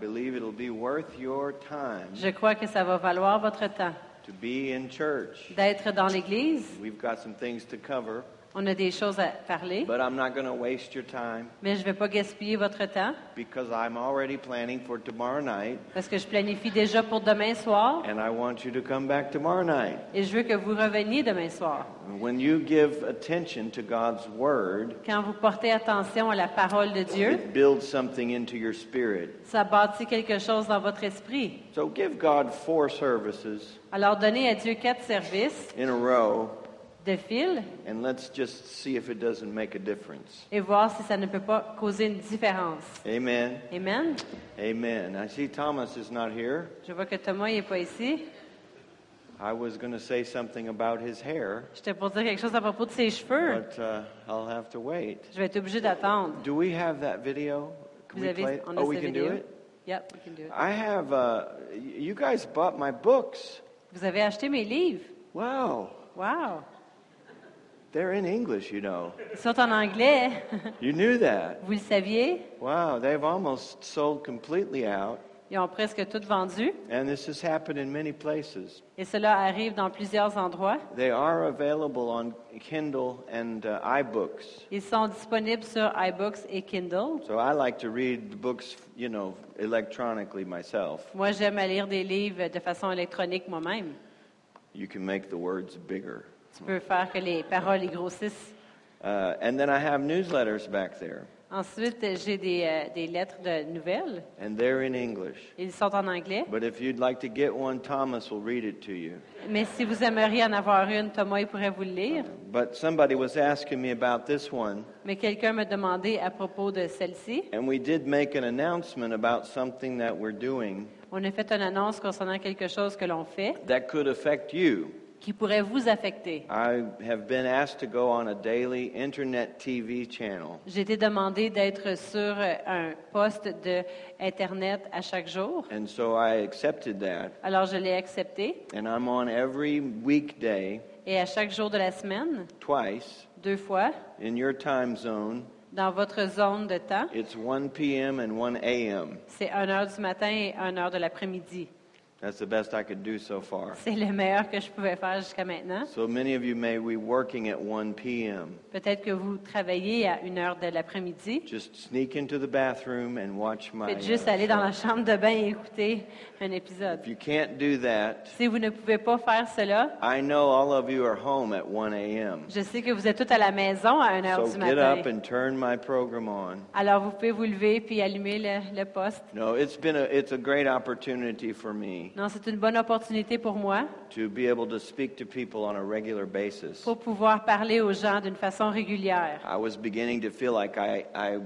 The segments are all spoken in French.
believe it'll be worth your time Je crois que ça va valoir votre temps to be in church. d'être dans l'Église. We've got some things to cover, On a des choses à parler, but I'm not going to waste your time mais je ne vais pas gaspiller votre temps because I'm already planning for tomorrow night, parce que je planifie déjà pour demain soir and I want you to come back tomorrow night. et je veux que vous reveniez demain soir. When you give attention to God's Word, Quand vous portez attention à la parole de Dieu, it builds something into your spirit. ça bâtit quelque chose dans votre esprit. So give God four services Alors donnez à Dieu quatre services in a row, de fil and let's just see if it doesn't make a difference. et voir si ça ne peut pas causer une différence. Amen. Amen. Amen. I see Thomas is not here. Je vois que Thomas n'est pas ici. I was going to say something about his hair, J'étais pour dire quelque chose à propos de ses cheveux. but uh, I'll have to wait. Je vais être d'attendre. Do we have that video? Can Vous we avez, play it? on a Oh, we can do it? Yep, we can do it. I have, uh, you guys bought my books. Vous avez acheté mes livres. Wow. Wow. They're in English, you know. Ils sont en anglais. You knew that. Vous le saviez? Wow, they've almost sold completely out. Ils ont presque tout vendu. And this has happened in many places. Et cela arrive dans plusieurs endroits. They are available on Kindle and uh, iBooks. Ils sont disponibles sur iBooks et Kindle. So I like to read the books, you know, electronically myself. Moi, j'aime lire des livres de façon électronique moi-même. You can make the words bigger. Tu peux faire que les paroles y grossissent. Uh, and then I have newsletters back there, Ensuite, j'ai des, euh, des lettres de nouvelles. and they're in English. Ils sont en anglais. But if you'd like to get one, Thomas will read it to you. Mais si vous aimeriez en avoir une, Thomas il pourrait vous le lire. But somebody was asking me about this one, Mais quelqu'un m'a demandé à propos de celle-ci. and we did make an announcement about something that we're doing On a fait une annonce concernant quelque chose que l'on fait that could affect you. Qui pourrait vous affecter. I have been asked to go on a daily internet TV channel. J'ai été demandé d'être sur euh, un poste de Internet à chaque jour. And so I accepted that. Alors, je l'ai accepté. And I'm on every weekday, Et à chaque jour de la semaine, twice, deux fois, in your time zone. dans votre zone de temps, It's 1 p.m. and 1 a.m. c'est 1 heure du matin et 1 heure de l'après-midi. That's the best I could do so far. C'est le meilleur que je pouvais faire jusqu'à maintenant. So many of you may be working at 1 p.m. Peut-être que vous travaillez à 1 heure de l'après-midi. Just sneak into the bathroom and watch my. Faites juste uh, aller dans la chambre de bain et écouter un épisode. If you can't do that, Si vous ne pouvez pas faire cela, I know all of you are home at 1 a.m. je sais que vous êtes tous à la maison à 1 heure So du get up matin. and turn my program on. Alors vous pouvez vous lever puis allumer le, le poste. No, it's been a it's a great opportunity for me Non, c'est une bonne opportunité pour moi to be able to speak to people on a regular basis. pour pouvoir parler aux gens d'une façon régulière. I was beginning to feel like I I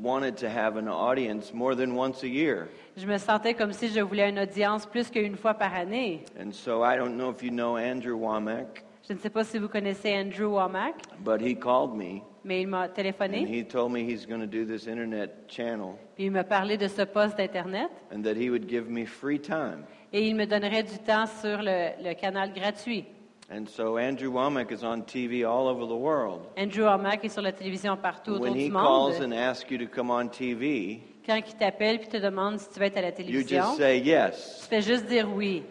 wanted to have an audience more than once a year. Je me sentais comme si je voulais une audience plus qu'une fois par année. And so I don't know if you know Andrew Womack, Je ne sais pas si vous connaissez Andrew Womack, but he called me mais il m'a and téléphoné he told me he's going to do this internet channel puis il m'a parlé de ce poste d'Internet and that he would give me free time. Et il me donnerait du temps sur le, le canal gratuit. And so Andrew Womack is on TV all over the world. Andrew Womack est sur la télévision partout autour When du he calls monde. and asks you to come on TV, Quand il t'appelle puis te demande si tu veux être à la you télévision, just say tu yes. fais juste dire oui.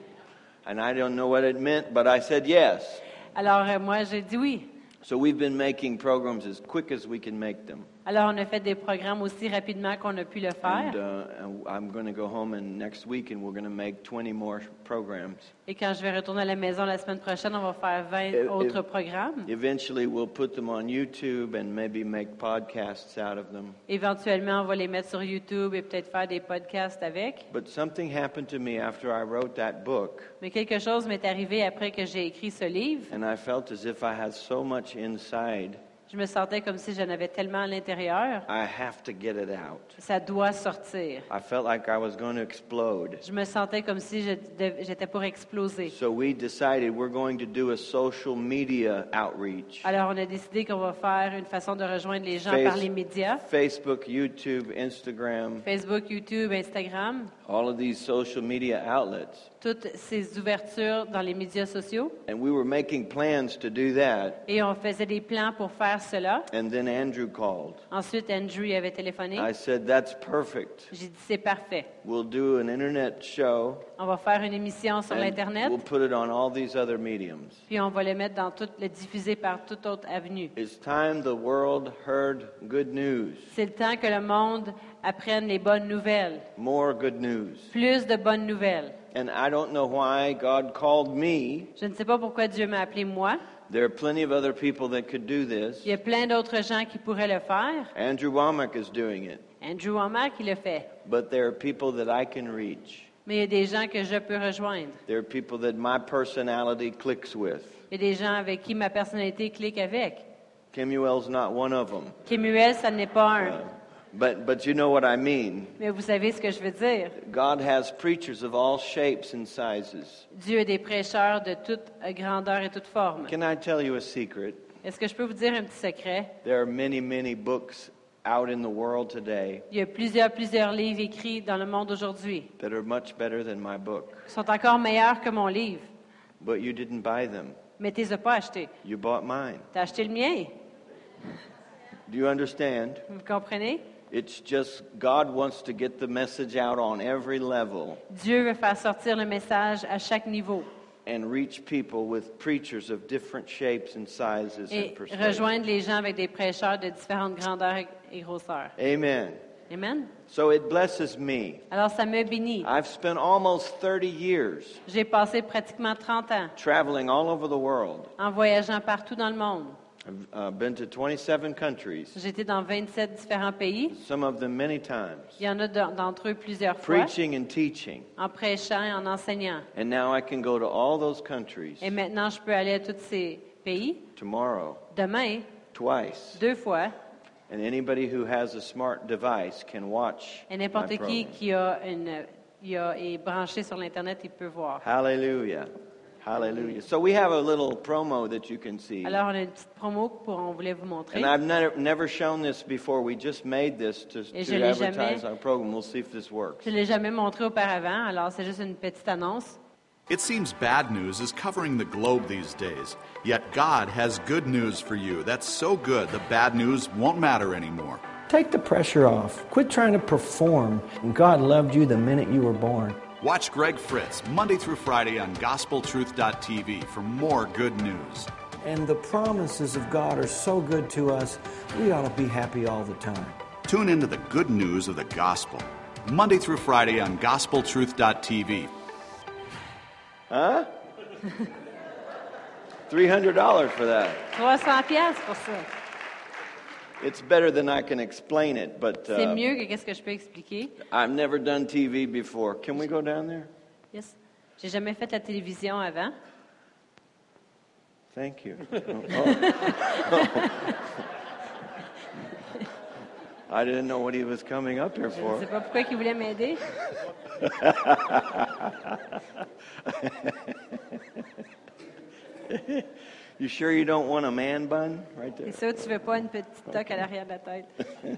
And I don't know what it meant, but I said yes. Alors euh, moi, j'ai dit oui. So we've been making programs as quick as we can make them. Alors on a fait des programmes aussi rapidement qu'on a pu le faire. And uh, and I'm going to go home and next week and we're going to make 20 more programs. Et quand je vais retourner à la maison la semaine prochaine, on va faire 20 Et- autres programmes. Eventually we'll put them on YouTube and maybe make podcasts out of them. Éventuellement, on va les mettre sur YouTube et peut-être faire des podcasts avec. But something happened to me after I wrote that book Mais quelque chose m'est arrivé après que j'ai écrit ce livre. and I felt as if I had so much inside, Je me sentais comme si j'en avais tellement à l'intérieur. I have to get it out. Ça doit sortir. I felt like I was going to explode. Je me sentais comme si j'étais pour exploser. So we decided we're going to do a social media outreach. Alors, on a décidé qu'on va faire une façon de rejoindre les gens Face- par les médias. Facebook, YouTube, Instagram, Facebook, YouTube, Instagram, all of these social media outlets. toutes ces ouvertures dans les médias sociaux. And we were making plans to do that. Et on faisait des plans pour faire cela. And then Andrew called. Ensuite, Andrew avait téléphoné. I said, That's perfect. J'ai dit, c'est parfait. We'll do an internet show. On va faire une émission sur l'Internet, we'll put it on all these other mediums. puis on va le mettre dans toute, le diffuser par toute autre avenue. It's time the world heard good news. C'est le temps que le monde apprenne les bonnes nouvelles. More good news. Plus de bonnes nouvelles. And I don't know why God called me. Je ne sais pas pourquoi Dieu m'a appelé moi. There are plenty of other people that could do this. Il y a plein d'autres gens qui pourraient le faire. Andrew Womack is doing it. Andrew Womack, il le fait. But there are people that I can reach. Mais il y a des gens que je peux rejoindre. There are people that my personality clicks with. Il y a des gens avec qui ma personnalité clique avec. Kemuel's not one of them. Kemuel, ça n'est pas un. Uh, but, but you know what I mean. Mais vous savez ce que je veux dire. God has preachers of all shapes and sizes. Dieu a des prêcheurs de toute grandeur et toute forme. Can I tell you a secret? Est-ce que je peux vous dire un petit secret? There are many, many books out in the world today Il y a plusieurs, plusieurs livres écrits dans le monde aujourd'hui that are much better than my book. qui sont encore meilleurs que mon livre. But you didn't buy them. Mais tu les as pas achetés. You bought mine. Tu as acheté le mien. Do you understand? Vous comprenez? It's just God wants to get the message out on every level Dieu veut faire sortir le message à chaque niveau and reach people with preachers of different shapes and sizes et and rejoindre les gens avec des prêcheurs de différentes grandeurs et grosseurs. Amen. Amen. So it blesses me. Alors ça me bénit. I've spent almost 30 years J'ai passé pratiquement 30 ans traveling all over the world. en voyageant partout dans le monde. I've been to 27 countries, J'étais dans 27 différents pays. some of them many times, Il y en a d'en- d'entre eux plusieurs fois, preaching and teaching. en prêchant et en enseignant. And now I can go to all those countries Et maintenant, je peux aller à tous ces pays. tomorrow, Demain, twice. deux fois. And anybody who has a smart device can watch. Et n'importe qui qui a une, il a- est branché sur l'Internet, il peut voir. Hallelujah. Hallelujah. So we have a little promo that you can see. Alors, on a une petite promo pour on voulait vous montrer. And I've never, never shown this before. We just made this to, Et je to l'ai advertise jamais- our program. We'll see if this works. Je ne l'ai jamais montré auparavant, alors c'est juste une petite annonce. It seems bad news is covering the globe these days. Yet God has good news for you. That's so good, the bad news won't matter anymore. Take the pressure off. Quit trying to perform. God loved you the minute you were born. Watch Greg Fritz Monday through Friday on GospelTruth.tv for more good news. And the promises of God are so good to us, we ought to be happy all the time. Tune into the good news of the gospel. Monday through Friday on GospelTruth.tv. Huh? $300 for that. 300 pièces pour ça. It's better than I can explain it, but C'est uh, mieux que qu'est-ce que je peux expliquer. I've never done TV before. Can we go down there? Yes. J'ai jamais fait la télévision avant. Thank you. Oh. I didn't know what he was coming up here Je ne for. sais pas pourquoi il voulait m'aider. You sure you don't want a man bun? Right there? C'est ça, tu veux pas une petite toque à l'arrière de la tête.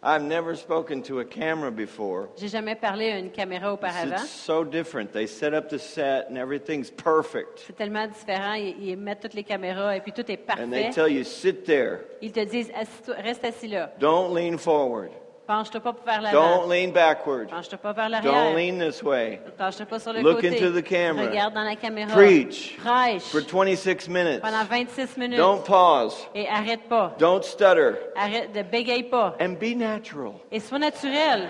I've never spoken to a camera before. J'ai jamais parlé à une caméra auparavant. It's so different. They set up the set and everything's perfect. C'est tellement différent. Ils, ils mettent toutes les caméras et puis tout est And they parfait. tell you, sit there. Ils te disent, reste assis là. Don't lean forward. Penche-toi pas pour vers Don't lean backward. Penche-toi pas vers Don't lean this way. Penche-toi pas sur le Look côté. into the camera. Regarde dans la caméra. Preach Prêche for 26 minutes. pendant 26 minutes. Don't pause. Et arrête pas. Don't stutter. Arrête de bégaye pas. And be natural. Et sois naturel.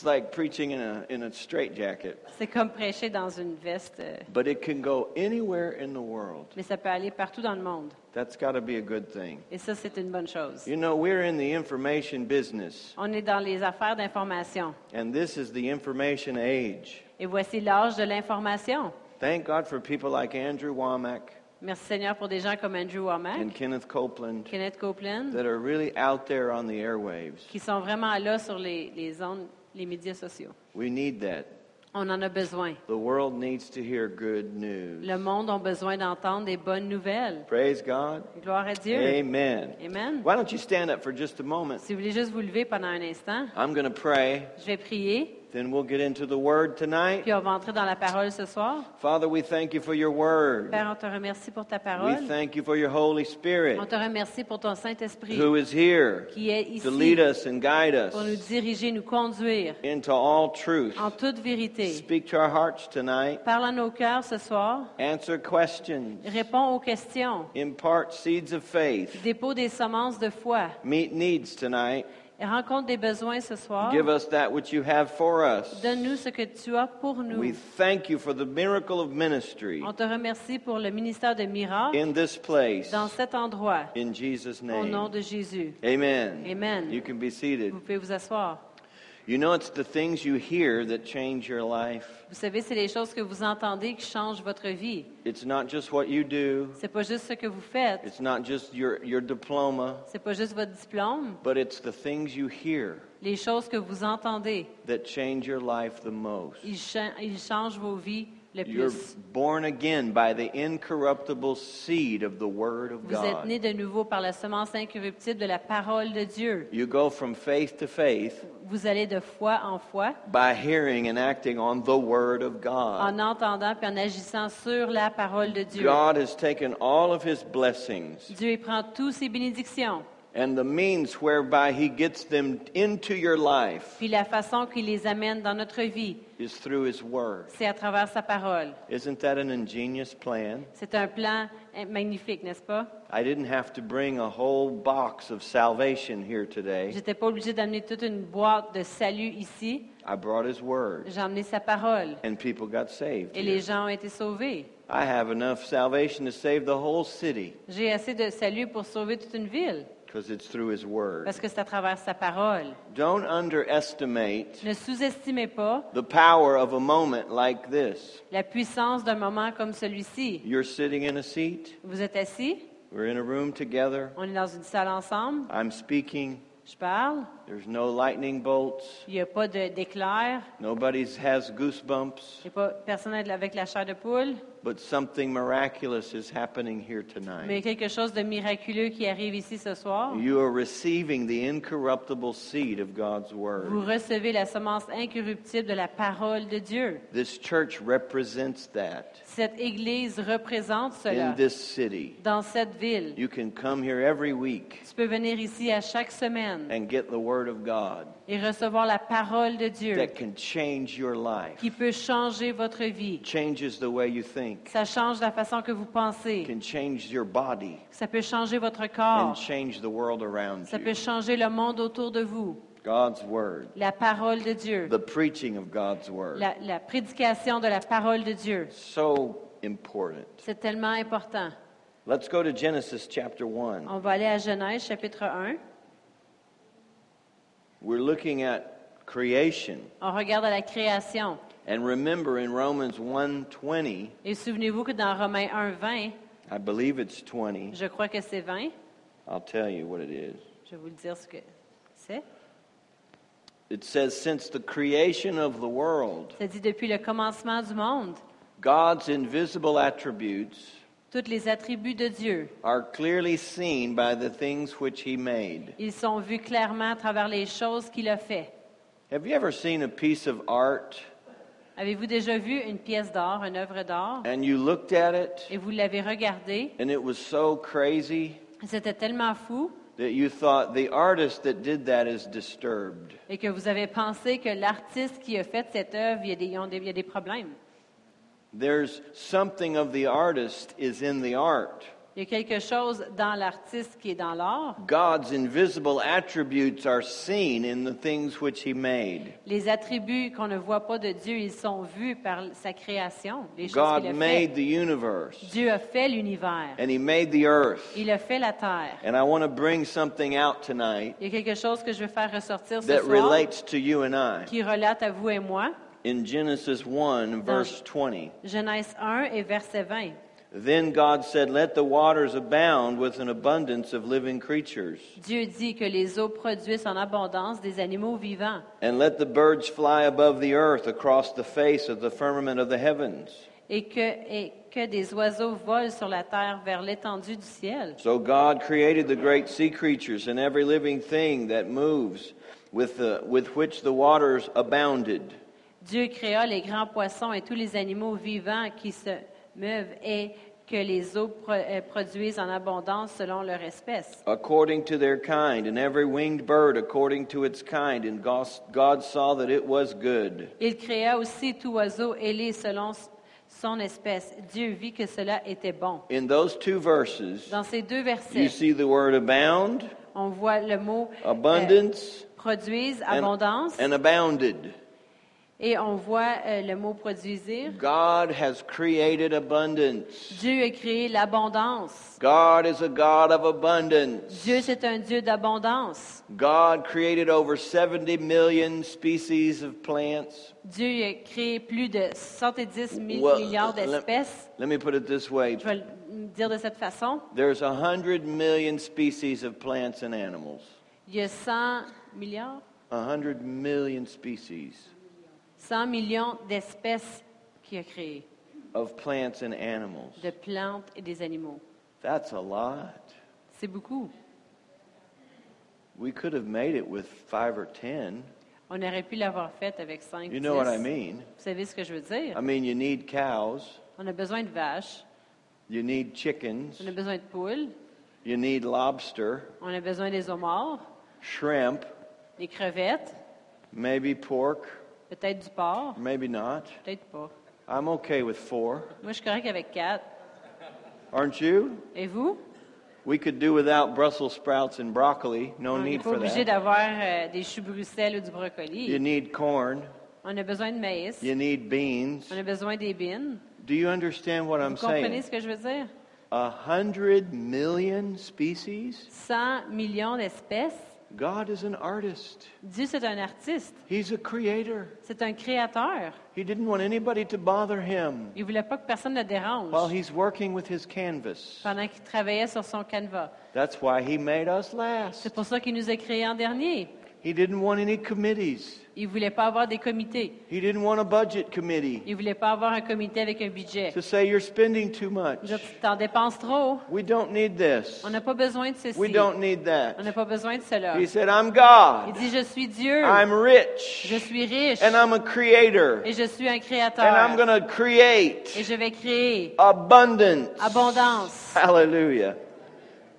It's like preaching in a, in a straitjacket. C'est comme prêcher dans une veste. euh, But it can go anywhere in the world. Mais ça peut aller partout dans le monde. That's got to be a good thing. Et ça, c'est une bonne chose. You know, we're in the information business, On est dans les affaires d'information. and this is the information age. Et voici l'âge de l'information. Thank God for people like Andrew Womack Merci Seigneur pour des gens comme Andrew Womack, and Kenneth Copeland Kenneth Copeland, that are really out there on the airwaves. qui sont vraiment là sur les, les ondes, les médias sociaux. We need that. On en a besoin. The world needs to hear good news. Le monde a besoin d'entendre des bonnes nouvelles. Praise God. Gloire à Dieu. Amen. Amen. Why don't you stand up for just a moment? Si vous voulez juste vous lever pendant un instant, I'm going to pray, je vais prier, then we'll get into the word tonight. puis on va entrer dans la parole ce soir. Father, we thank you for your word. Père, on te remercie pour ta We parole. thank you for your Holy Spirit On te remercie pour ton Saint-Esprit who is here qui est to ici lead us and guide pour nous us diriger, nous conduire into all truth. en toute vérité. Speak to our hearts tonight. Parle à nos cœurs ce soir. Answer questions. Réponds aux questions. Impart seeds of faith. Dépôt des semences de foi. Meet needs tonight. Rencontre des besoins ce soir. Give us that which you have for us. Donne-nous ce que tu as pour We nous. thank you for the miracle of ministry On te remercie pour le ministère de miracles in this place. dans cet endroit. In Jesus' Au nom name. de Jésus. Amen. Amen. You can be seated. Vous pouvez vous asseoir. You know, it's the things you hear that change your life. Vous savez, c'est les choses que vous entendez qui changent votre vie. It's not just what you do, C'est pas juste ce que vous faites. it's not just your, your diploma, C'est pas juste votre diplôme. but it's the things you hear Les choses que vous entendez, that change your life the most. ils, cha- ils changent vos vies le You're plus. born again by the incorruptible seed of the Word of Vous êtes God. né de nouveau par la semence incorruptible de la parole de Dieu. You go from faith to faith Vous allez de foi en foi by hearing and acting on the Word of God. en entendant puis en agissant sur la parole de Dieu. God has taken all of His blessings Dieu prend toutes ses bénédictions, and the means whereby He gets them into your life puis la façon qu'il les amène dans notre vie, is through His Word. c'est à travers sa parole. Isn't that an ingenious plan? C'est un plan eh, magnifique, n'est-ce pas? I didn't have to bring a whole box of salvation here today. J'étais pas obligée d'amener toute une boîte de salut ici. I brought His Word, J'ai emmené sa parole and people got saved. et here. les gens ont été sauvés. I have enough salvation to save the whole city J'ai assez de salut pour sauver toute une ville because it's through His Word. parce que c'est à travers sa parole. Don't underestimate Ne sous-estimez pas the power of a moment like this. la puissance d'un moment comme celui-ci. You're sitting in a seat, Vous êtes assis, we're in a room together, on est dans une salle ensemble, I'm speaking, je parle, there's no lightning bolts, il n'y a pas de- d'éclair, nobody has goosebumps, il n'y a pas personne avec la chair de poule, but something miraculous is happening here mais tonight. quelque chose de miraculeux qui arrive ici ce soir. You are receiving the incorruptible seed of God's Vous Word. recevez la semence incorruptible de la parole de Dieu. This church represents that Cette Église représente cela in this city. dans cette ville. You can come here every week Tu peux venir ici à chaque semaine and get the Word of God et recevoir la parole de Dieu that can change your life, qui peut changer votre vie. changes the way you think, Ça change la façon que vous pensez. can change your body, Ça peut changer votre and corps. change the world around Ça you. peut changer le monde autour de vous. God's Word, La parole de Dieu. the preaching of God's Word. La, la prédication de la parole de Dieu. So important. C'est tellement important. Let's go to Genesis chapter 1. On va aller à Genèse chapitre 1. We're looking at creation. On regarde à la création. And remember in Romans 1:20, Et souvenez-vous que dans Romains 1, 20, I believe it's 20. je crois que c'est 20. I'll tell you what it is. Je vais vous le dire ce que c'est. It says since the creation of the world, Ça dit depuis le commencement du monde, God's invisible attributes tous les attributs de Dieu, are clearly seen by the things which he made. ils sont vus clairement à travers les choses qu'il a fait. Have you ever seen a piece of art? Avez-vous déjà vu une pièce d'art, une œuvre d'art, and you looked at it et vous l'avez regardée, and it was so crazy c'était tellement fou, that you thought the artist that did that is disturbed? et que vous avez pensé que l'artiste qui a fait cette œuvre, il y a des, ils ont des- il y a des problèmes. There's something of the artist is in the art. Il y a quelque chose dans l'artiste qui est dans l'art. God's invisible attributes are seen in the things which he made. Les attributs qu'on ne voit pas de Dieu, ils sont vus par sa création, les choses God qu'il a made fait. the universe Dieu a fait l'univers. and he made the earth. Il a fait la terre. And I want to bring something out tonight Il y a quelque chose que je veux faire ressortir ce that soir relates to you and I. qui relate à vous et moi. In Genesis 1, verse 20, Genèse 1 et verset 20. Then God said, Let the waters abound with an abundance of living creatures, Dieu dit que les eaux produisent en abondance des animaux vivants and let the birds fly above the earth across the face of the firmament of the heavens. et que, et que des oiseaux volent sur la terre vers l'étendue du ciel. So God created the great sea creatures and every living thing that moves, with, the, with which the waters abounded. Dieu créa les grands poissons et tous les animaux vivants qui se meuvent et que les eaux euh, produisent en abondance selon leur espèce. according to their kind, and every winged bird according to its kind. And God saw that it was good. Il créa aussi tout oiseau ailé selon son espèce. Dieu vit que cela était bon. In those two verses, Dans ces deux you versets, see the word abound, on voit le mot euh, abundance, produise, and, abondance, and abounded. Et on voit euh, le mot produisir. God has created abundance. Dieu a créé l'abondance. God is a God of abundance. Dieu, c'est un Dieu d'abondance. God created over 70 million species of plants. Dieu a créé plus de 70 000 Well, milliards let- d'espèces. Let me put it this way Je vais le dire de cette façon. there's 100 million species of plants and animals. Il y a 100 milliards, 100 million species 100 millions d'espèces qu'il a créées, of plants and animals. de plantes et des animaux. That's a lot. C'est beaucoup. We could have made it with five or ten. On aurait pu l'avoir fait avec 5 You know what I mean? Vous savez ce que je veux dire? I mean, you need cows, On a besoin de vaches, you need chickens, on a besoin de poules, you need lobster, on a besoin des homards, shrimp, des crevettes, maybe pork, peut-être du porc, maybe not. peut-être pas. I'm okay with four. Moi, je suis correct avec 4. Aren't you? Et vous? We could do without Brussels sprouts and broccoli. No On n'est need pas for obligé that. d'avoir euh, des choux Bruxelles ou du brocoli. You need corn, On a besoin de maïs. you need beans. On a besoin des bines. Do you understand what I'm Vous comprenez saying? ce que je veux dire? A hundred million species? 100 millions d'espèces? God is an artist. Dieu, c'est un artiste. He's a creator. C'est un créateur. He didn't want anybody to bother him Il voulait pas que personne ne dérange while he's working with his canvas. pendant qu'il travaillait sur son canevas. That's why he made us last. C'est pour ça qu'il nous a créés en dernier. He didn't want any committees. Il voulait pas avoir des comités. He didn't want a budget committee Il voulait pas avoir un comité avec un budget. to say you're spending too much. Dire, tu t'en dépenses trop. We don't need this. On n'a pas besoin de ceci. We don't need that. On n'a pas besoin de cela. He said, I'm Il God. dit, je suis Dieu. I'm rich. Je suis riche. And I'm a creator. Et je suis un And I'm créateur. going to create Et je vais créer abundance. abondance. Hallelujah.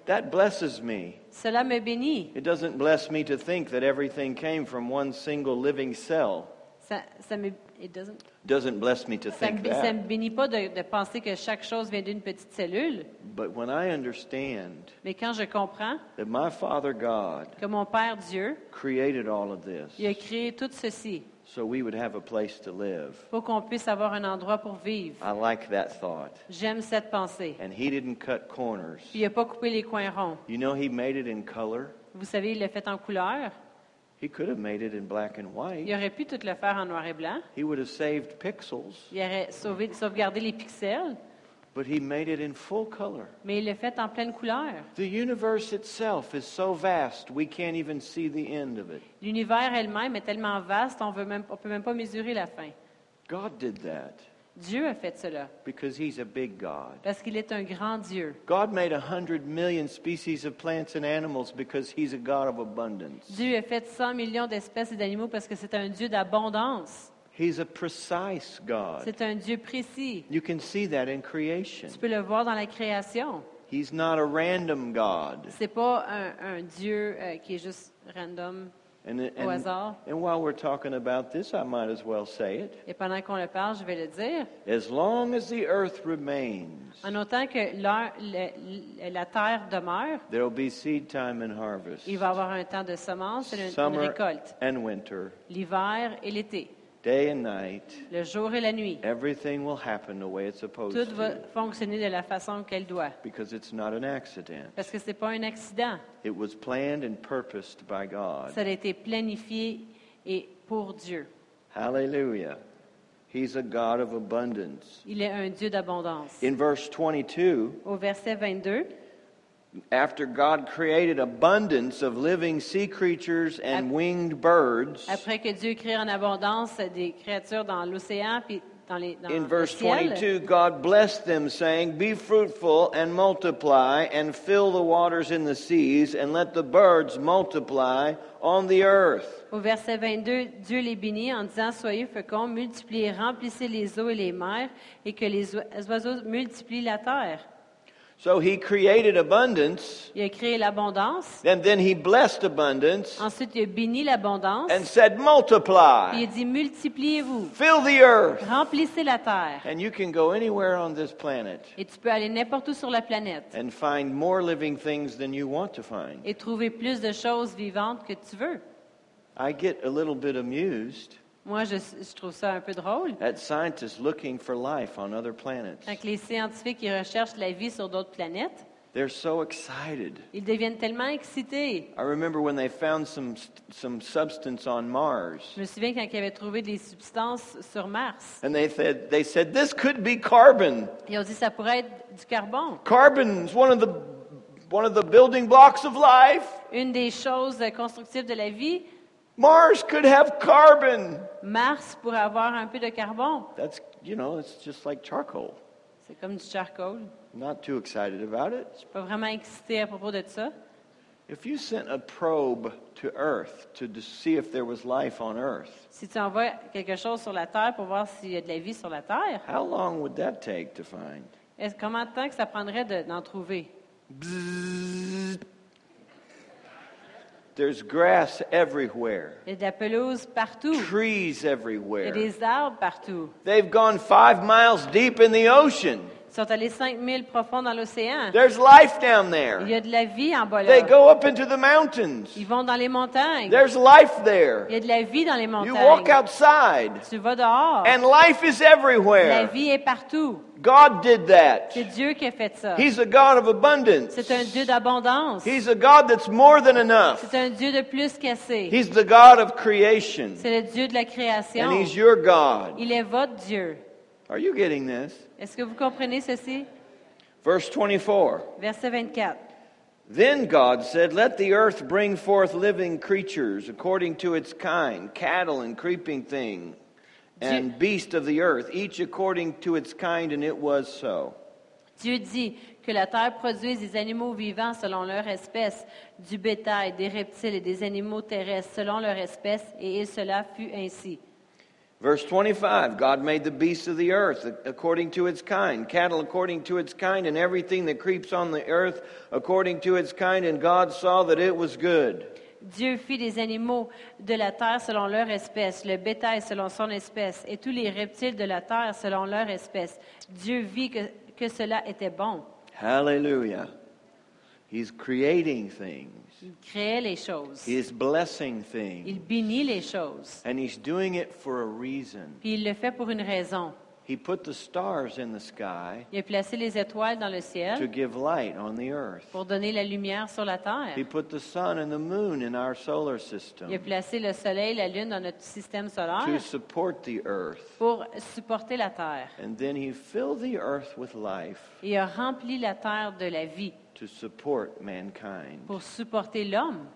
That blesses me. Cela me bénit. It doesn't bless me to think that everything came from one single living cell. Ça, ça me, it doesn't- Doesn't bless me to ça think me, ça me that. bénit pas de, de penser que chaque chose vient d'une petite cellule. But when I understand Mais quand je comprends that my Father God que mon Père Dieu, created all of this il a créé tout ceci so we would have a place to live, pour qu'on puisse avoir un endroit pour vivre. I like that thought. J'aime cette pensée. And He didn't cut corners. Puis il n'a pas coupé les coins ronds. You know, He made it in color. Vous savez, il l'a fait en couleur. He could have made it in black and Il white. aurait pu tout le faire en noir et blanc. He would have saved pixels, Il aurait sauvé, sauvegardé les pixels. But He made it in full color. Mais il l'a fait en pleine couleur. The universe itself is so vast, we can't even see the end of it. L'univers elle-même est tellement vaste, on ne peut même pas mesurer la fin. God did that Dieu a fait cela because He's a big God. parce qu'il est un grand Dieu. God made a hundred million species of plants and animals because He's a God of abundance. Dieu a fait 100 millions d'espèces et d'animaux parce que c'est un Dieu d'abondance. He's a precise God. C'est un Dieu précis. You can see that in creation. Tu peux le voir dans la création. He's not a random God. C'est pas un, un Dieu euh, qui est juste random. And, Au hasard. and while we're talking about this, I might as well say it. Et pendant qu'on le parle, je vais le dire. As long as the earth remains, En autant que le- la terre demeure, there will be seed time and harvest, il va y avoir un temps de semence et une, récolte. and winter, L'hiver et l'été, day and night. le jour et la nuit. Everything will happen the way it's supposed Tout va to fonctionner de la façon qu'elle doit. because it's not an accident. Parce que ce n'est pas un accident. It was planned and purposed by God. Ça a été planifié et pour Dieu. Hallelujah. He's a God of abundance. Il est un Dieu d'abondance. In verse 22, Au verset 22, after God created abundance of living sea creatures and winged birds, après que Dieu crée en abondance des créatures dans l'océan puis dans, les, dans in verse ciel, 22, God blessed them, saying, Be fruitful and multiply, and fill the waters in the seas, and let the birds multiply on the earth. Au verset 22, Dieu les bénit en disant Soyez féconds, multipliez, remplissez les eaux et les mers, et que les oi- oiseaux multiplient la terre. So he created abundance, Il a créé l'abondance. and then he blessed abundance, Ensuite, il a béni l'abondance. and said, Puis il Multiply, a dit Multipliez-vous, fill the earth. remplissez la terre. And you can go anywhere on this planet Et tu peux aller n'importe où sur la planète and find more living things than you want to find. et trouver plus de choses vivantes que tu veux. I get a little bit amused Moi, je, je trouve ça un peu drôle. at scientists looking for life on other planets. Quand les scientifiques ils recherchent la vie sur d'autres planètes, They're so excited. ils deviennent tellement excités. I remember when they found some some substance on Mars, Je me souviens quand ils avaient trouvé des substances sur Mars. and they said they said this could be carbon. Ils ont dit ça pourrait être du carbone. Carbon's one of the one of the building blocks of life. Une des choses constructives de la vie, Mars could have carbon. Mars pourrait avoir un peu de carbone. That's you know, it's just like charcoal. C'est comme du charcoal. Not too excited about it. Je suis pas vraiment excitée à propos de ça. If you sent a probe to Earth to see if there was life on Earth, Si tu envoies quelque chose sur la Terre pour voir s'il y a de la vie sur la Terre, how long would that take to find? est-ce combien de temps que ça prendrait de- d'en trouver? Bzzzt. There's grass everywhere, Il y a de la pelouse partout. trees Il y a des arbres partout. They've gone five miles deep in the ocean. Sont allés 5000 profonds dans l'océan. There's life down there. Il y a de la vie en bas They go up into the mountains. Ils vont dans les montagnes. There's life there. Il y a de la vie dans les montagnes. You walk outside, Tu vas dehors. and life is everywhere. La vie est partout. God did that. C'est Dieu qui a fait ça. He's a God of abundance. C'est un Dieu d'abondance. He's a God that's more than enough. C'est un Dieu de plus qu'assez. He's the God of creation. C'est le Dieu de la création. And He's your God. Il est votre Dieu. Are you getting this? Est-ce que vous comprenez ceci? Verse 24. Verset 24. Then God said, Let the earth bring forth living creatures according to its kind, cattle and creeping thing, and beast of the earth, each according to its kind, and it was so. Dieu dit que la terre produise des animaux vivants selon leur espèce, du bétail, des reptiles et des animaux terrestres selon leur espèce, et cela fut ainsi. Verse 25 God made the beasts of the earth according to its kind, cattle according to its kind, and everything that creeps on the earth according to its kind, and God saw that it was good. Dieu fit des animaux de la terre selon leur espèce, le bétail selon son espèce, et tous les reptiles de la terre selon leur espèce. Dieu vit que, que cela était bon. Hallelujah. He's creating things, Il créait les choses. He is blessing Il things, bénit les choses. and He's doing it for a reason. Puis il le fait pour une raison. He put the stars in the sky Il a placé les étoiles dans le to ciel give light on the earth. pour donner la lumière sur la terre. He put the sun and the moon in our solar Il a system placé le soleil, la lune dans notre système to solaire support the earth. pour supporter la terre. And then He filled the earth with life Il a rempli la terre de la vie to support mankind. pour supporter l'homme.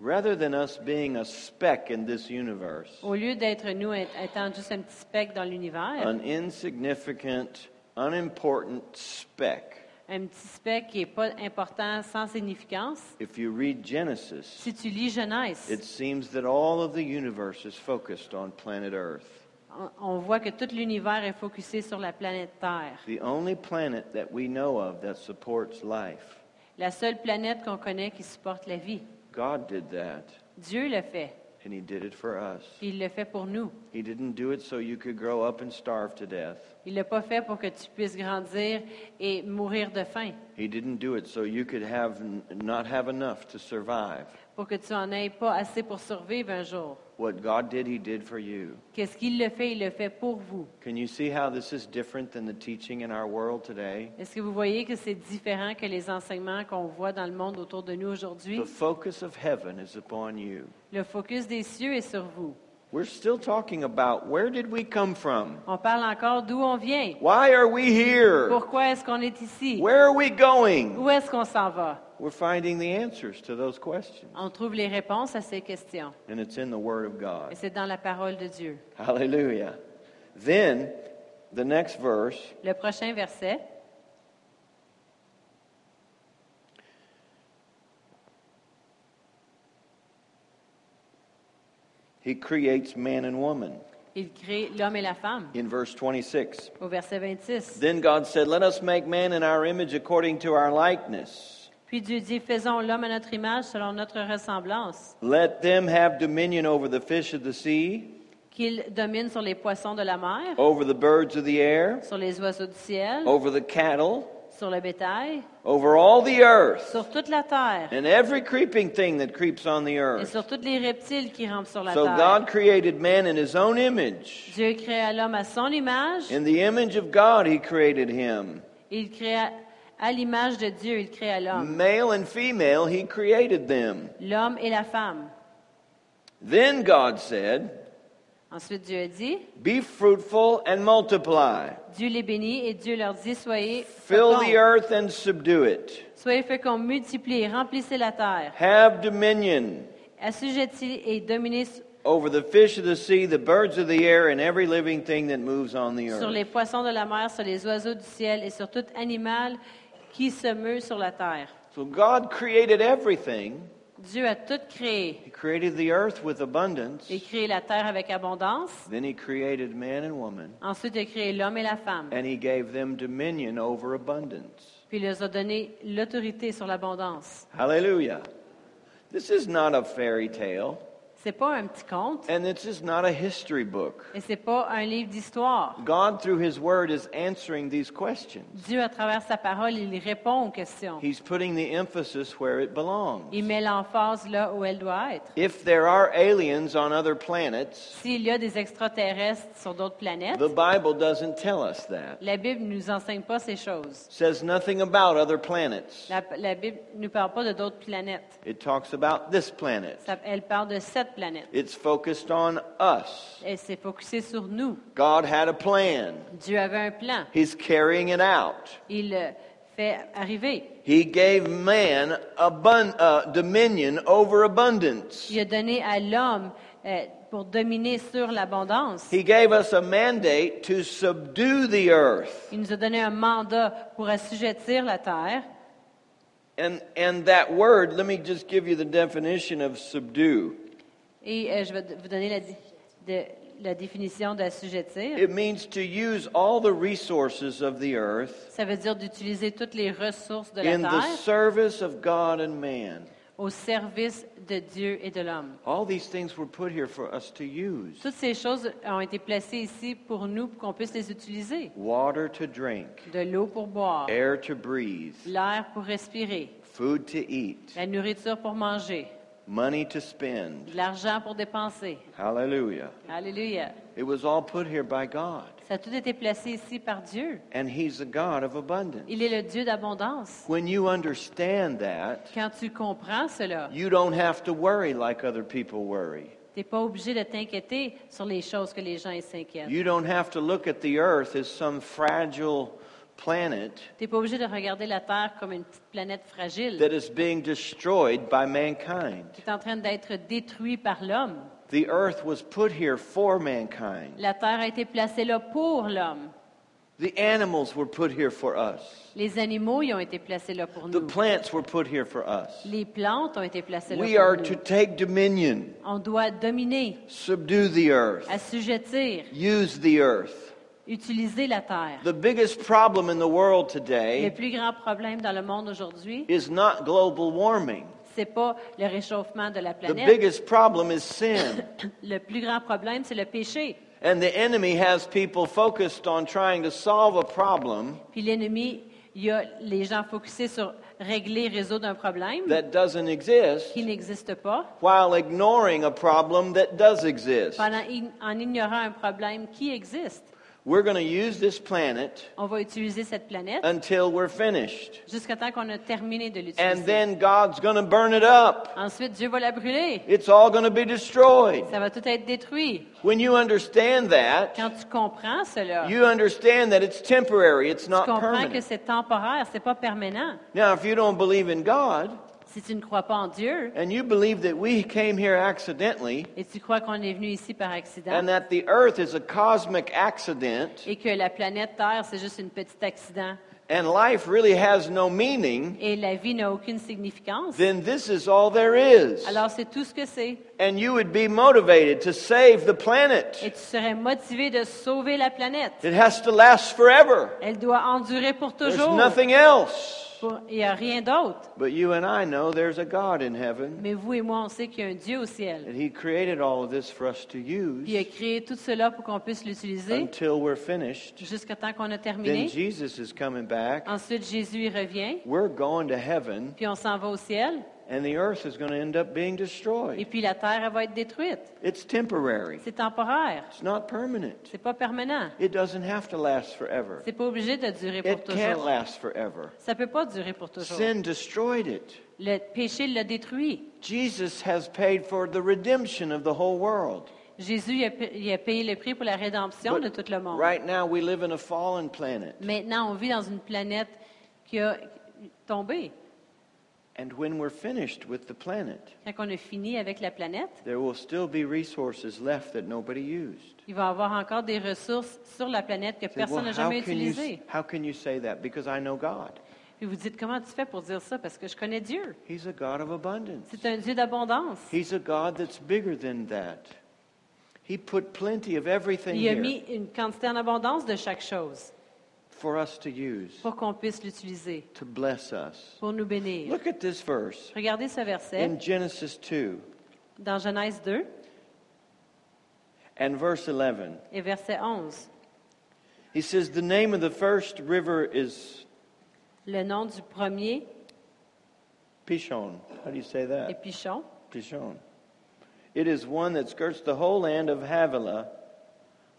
Rather than us being a speck in this universe, Au lieu d'être nous étant juste un petit speck dans l'univers, an insignificant, unimportant speck. un petit speck qui n'est pas important, sans significance, If you read Genesis, si tu lis Genèse, it seems that all of the universe is focused on planet Earth. on- on voit que tout l'univers est focusé sur la planète Terre. The only planet that we know of that supports life. La seule planète qu'on connaît qui supporte la vie. God did that, Dieu le fait, and He did it for us. puis il le fait pour nous. He didn't do it so you could grow up and starve to death. Il l'a pas fait pour que tu puisses grandir et mourir de faim, He didn't do it so you could have not have enough to survive. pour que tu en aies pas assez pour survivre un jour. What God did, He did for you. Qu'est-ce qu'il le fait? Il le fait pour vous. Can you see how this is different than the teaching in our world today? Est-ce que vous voyez que c'est différent que les enseignements qu'on voit dans le monde autour de nous aujourd'hui? The focus of heaven is upon you. Le focus des cieux est sur vous. We're still talking about where did we come from? On parle encore d'où on vient. Why are we here? Pourquoi est-ce qu'on est ici? Where are we going? Où est-ce qu'on s'en va? We're finding the answers to those questions. On trouve les réponses à ces questions. And it's in the Word of Et God. c'est dans la parole de Dieu. Hallelujah. Then, the next verse, Le prochain verset, he creates man and woman. il crée l'homme et la femme. In verse 26. Au verset 26. Then God said, Let us make man in our image according to our likeness. Puis Dieu dit, faisons l'homme à notre image selon notre ressemblance, Let them have dominion over the fish of the sea, qu'il domine sur les poissons de la mer, over the birds of the air, sur les oiseaux du ciel, over the cattle, sur le bétail, over all the earth, sur toute la terre and every creeping thing that creeps on the et earth. sur tous les reptiles qui rampent sur la So terre. God created man in his own image. Dieu créa l'homme à son image. In the image of God, he created him. Il créa à l'image de Dieu, il créa l'homme. Male and female, he created them. L'homme et la femme. Then God said, Ensuite, Dieu a dit, Be fruitful and multiply. Dieu les bénit et Dieu leur dit, soyez Fill the earth and subdue it. soyez féconds, multipliez, remplissez la terre, Have dominion assujettis et dominez over the fish of the sea, the birds of the air, and every living thing that moves on the sur les earth. poissons de la mer, sur les oiseaux du ciel et sur tout animal qui se meut sur la terre. So God created everything. Dieu a tout créé. He created the earth with abundance. Il a créé la terre avec abondance. Then he created man and woman, Ensuite, il a créé l'homme et la femme. and he gave them dominion over abundance. Puis il leur a donné l'autorité sur l'abondance. Hallelujah. This is not a fairy tale, C'est pas un petit conte and this is not a history book. et c'est pas un livre d'histoire. God, through his word, is answering these questions. Dieu, à travers sa parole, il répond aux questions. He's putting the emphasis where it belongs. Il met l'emphase là où elle doit être. If there are aliens on other planets, S'il y a des extraterrestres sur d'autres planètes, the Bible doesn't tell us that. la Bible ne nous enseigne pas ces choses. says nothing about other planets. La, la Bible ne parle pas de d'autres planètes. It talks about this planet. Ça- elle parle de cette planète. It's focused on us. Elle s'est focusée sur nous. God had a plan. Dieu avait un plan. He's carrying it out. Il fait arriver. He gave man abun- uh, dominion over abundance. Il a donné à l'homme euh, pour dominer sur l'abondance. He gave us a mandate to subdue the earth. Il nous a donné un mandat pour assujettir la terre. And, and that word, let me just give you the definition of subdue. Et euh, je vais vous donner la, de- la définition d'assujettir. It means to use all the resources of the earth Ça veut dire d'utiliser toutes les ressources de la in the terre service of God and man. au service de Dieu et de l'homme. All these things were put here for us to use Toutes ces choses ont été placées ici pour nous, pour qu'on puisse les utiliser. water to drink, De l'eau pour boire, air to breathe, l'air pour respirer, food to eat, la nourriture pour manger, money to spend. l'argent pour dépenser. Hallelujah. Alléluia. It was all put here by God. Ça a tout été placé ici par Dieu. And He's a God of abundance. Il est le Dieu d'abondance. When you understand that, Quand tu comprends cela, you don't have to worry like other people worry. tu n'es pas obligé de t'inquiéter sur les choses que les gens s'inquiètent. You don't have to look at the earth as some fragile planet Tu n'es pas obligé de regarder la Terre comme une petite planète fragile that is being destroyed by mankind. qui est en train d'être détruite par l'homme. The earth was put here for mankind. La Terre a été placée là pour l'homme. The animals were put here for us. Les animaux y ont été placés là pour The nous. plants were put here for us. Les plantes ont été placées là We pour are nous. to take dominion, On doit dominer, subdue the earth, assujettir, use the earth. Utiliser la terre. The biggest problem in the world Le today plus grand problème dans le monde aujourd'hui, is not global warming. c'est pas le réchauffement de la The planète. biggest problem is sin. Le plus grand problème, c'est le péché. And the enemy has people focused on trying to solve a problem Puis l'ennemi, il y a les gens focusés sur régler, résoudre un problème that doesn't exist qui n'existe pas, while ignoring a problem that does exist. pendant, en ignorant un problème qui existe. We're going to use this planet On va utiliser cette planète until we're finished. jusqu'à temps qu'on a terminé de And then God's going to burn it up. Ensuite, Dieu va la brûler. It's all going to be destroyed. Ça va tout être détruit. When you understand that, Quand tu comprends cela, you understand that it's temporary, it's tu not comprends que c'est temporaire, c'est pas permanent. Now, if you don't believe in God, Si tu ne crois pas en Dieu and you believe that we came here accidentally, et tu crois qu'on est venu ici par accident and that the earth is a cosmic accident, et que la planète Terre, c'est juste une petite accident and life really has no meaning, et la vie n'a aucune significance, then this is all there is. alors c'est tout ce que c'est. And you would be motivated to save the planet. Et tu serais motivé de sauver la planète. It has to last forever. Elle doit endurer pour There's toujours. nothing else. N'y a rien d'autre. But you and I know there's a God in heaven, Mais vous et moi, on sait qu'il y a un Dieu au and ciel. He created all of this for us to Puis il a use créé tout cela pour qu'on puisse l'utiliser until we're finished. jusqu'à temps qu'on a Then terminé. Jesus is coming back. Ensuite, Jésus il revient, We're going to heaven, puis on s'en va au ciel, and the earth is going to end up being et destroyed. puis la terre elle va être détruite. It's temporary, C'est temporaire. it's not permanent. C'est pas permanent. It doesn't have to last forever. C'est pas obligé de durer pour It can't toujours. last forever. Ça peut pas durer pour toujours. Sin destroyed it. Le péché l'a détruit. Jesus has paid for the redemption of the whole world. Jésus a, il a payé le prix pour la rédemption But de tout le monde. Right now, we live in a fallen planet. Maintenant, on vit dans une planète qui a tombé. And when we're finished with the planet, Quand on a fini avec la planète, there will still be resources left that nobody used. il va y avoir encore des ressources sur la planète que Say, personne well, n'a how jamais can, you, utilisées. how can you say that? Because I know God. Puis vous dites, comment tu fais pour dire ça? Parce que je connais Dieu. He's a God of abundance. C'est un Dieu d'abondance. He's a God that's bigger than that. He put plenty of everything Il a here mis une quantité en abondance de chaque chose for us to use, pour qu'on puisse l'utiliser, to bless us. pour nous bénir. Look at this verse Regardez ce verset in Genesis 2 dans Genèse 2 and verse 11. et verset 11. He says, The name of the first river is Le nom du premier Pishon. How do you say est that? Pichon. Pishon. It is one that skirts the whole land of Havilah,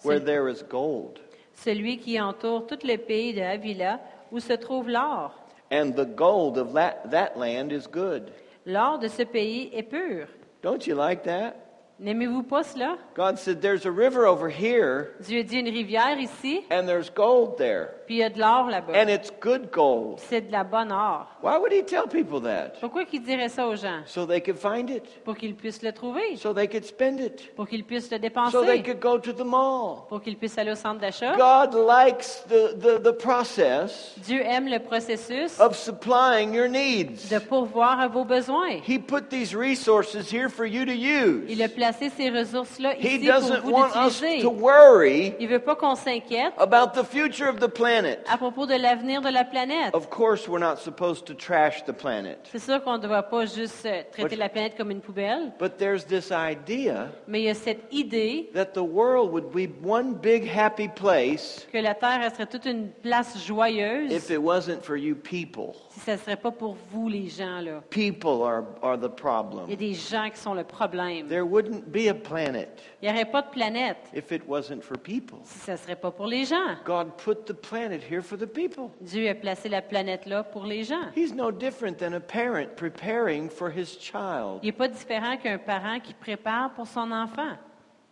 where C'est- there is gold. Celui qui entoure tout le pays de Havila où se trouve l'or. And the gold of that, that land is good. L'or de ce pays est pur. Don't you like that? N'aimez-vous pas cela? God said, There's a river over here, Dieu dit une rivière ici, and there's gold there. puis il y a de l'or là-bas. And it's good gold. Puis C'est de la bonne or. Why would he tell people that? Pourquoi qu'il dirait ça aux gens? So they could find it, Pour qu'ils puissent le trouver, so they could spend it, pour qu'ils puissent le so they dépenser, could go to the mall. pour qu'ils puissent aller au centre d'achat. God likes the, the, the process Dieu aime le processus of supplying your needs. de pourvoir à vos besoins. He put these resources here for you to use. Il a placé ces ressources-là He ici pour doesn't vous want us d'utiliser. to worry Il veut pas qu'on s'inquiète about the future of the planet. à propos de l'avenir de la planète. Of course, we're not supposed to trash the planet. C'est sûr qu'on ne doit pas juste euh, traiter What- la planète comme une poubelle, But there's this idea mais il y a cette idée that the world would be one big happy place que la Terre elle serait toute une place joyeuse if it wasn't for you people. Ça ne serait pas pour vous, les gens. là. People are, are the Il y a problem. des gens qui sont le problème. There wouldn't be a planet Il n'y aurait pas de planète if it wasn't for people. si ça ne serait pas pour les gens. God put the planet here for the people. Dieu a placé la planète là pour les gens. He's no different than a parent preparing for his child. Il n'est pas différent qu'un parent qui prépare pour son enfant.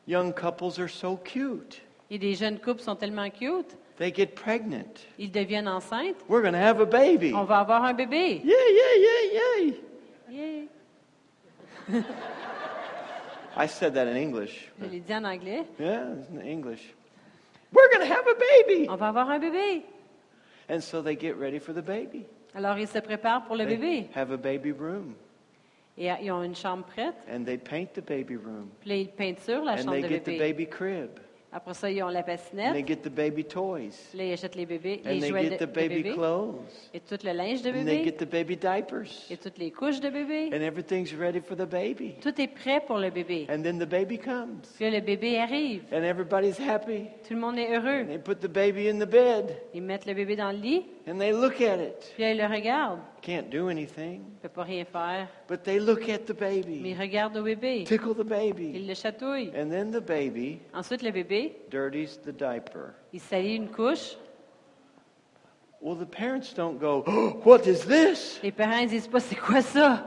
Young couples are so cute. Et des jeunes couples sont tellement cute, They get pregnant. ils deviennent enceintes. We're going to have a baby. On va avoir un bébé. Yay, yay, yay, yay. Yeah. I said that in English. Je l'ai dit en anglais. Yeah, in English. We're going to have a baby. On va avoir un bébé. And so they get ready for the baby. Alors ils se préparent pour le They bébé. have a baby room. Et euh, ils ont une chambre prête. And they paint the baby room. Puis ils peinturent la And chambre they de get the baby crib. Après ça, ils ont la And they bassinette. get the baby toys. Là, ils achètent les bébés, And les they jouets get de, the baby bébé. clothes. Et tout le linge de And they bébé. get the baby diapers. Et toutes les couches de bébé. And everything's ready for the baby. Tout est prêt pour le bébé. And then the baby comes. Puis le bébé arrive. And everybody's happy. Tout le monde est heureux. And they put the baby in the bed. Ils mettent le bébé dans le lit. And they look at it. Puis là, il le regarde. Can't do anything. Ne pas rien faire. But they look at the Mais baby. il regarde au bébé. Tickle the Il baby. le chatouille. And then the baby Ensuite, le bébé, dirties the diaper. il salit une couche. Well, the parents don't go, oh, What is this? Les parents ne disent pas c'est quoi ça?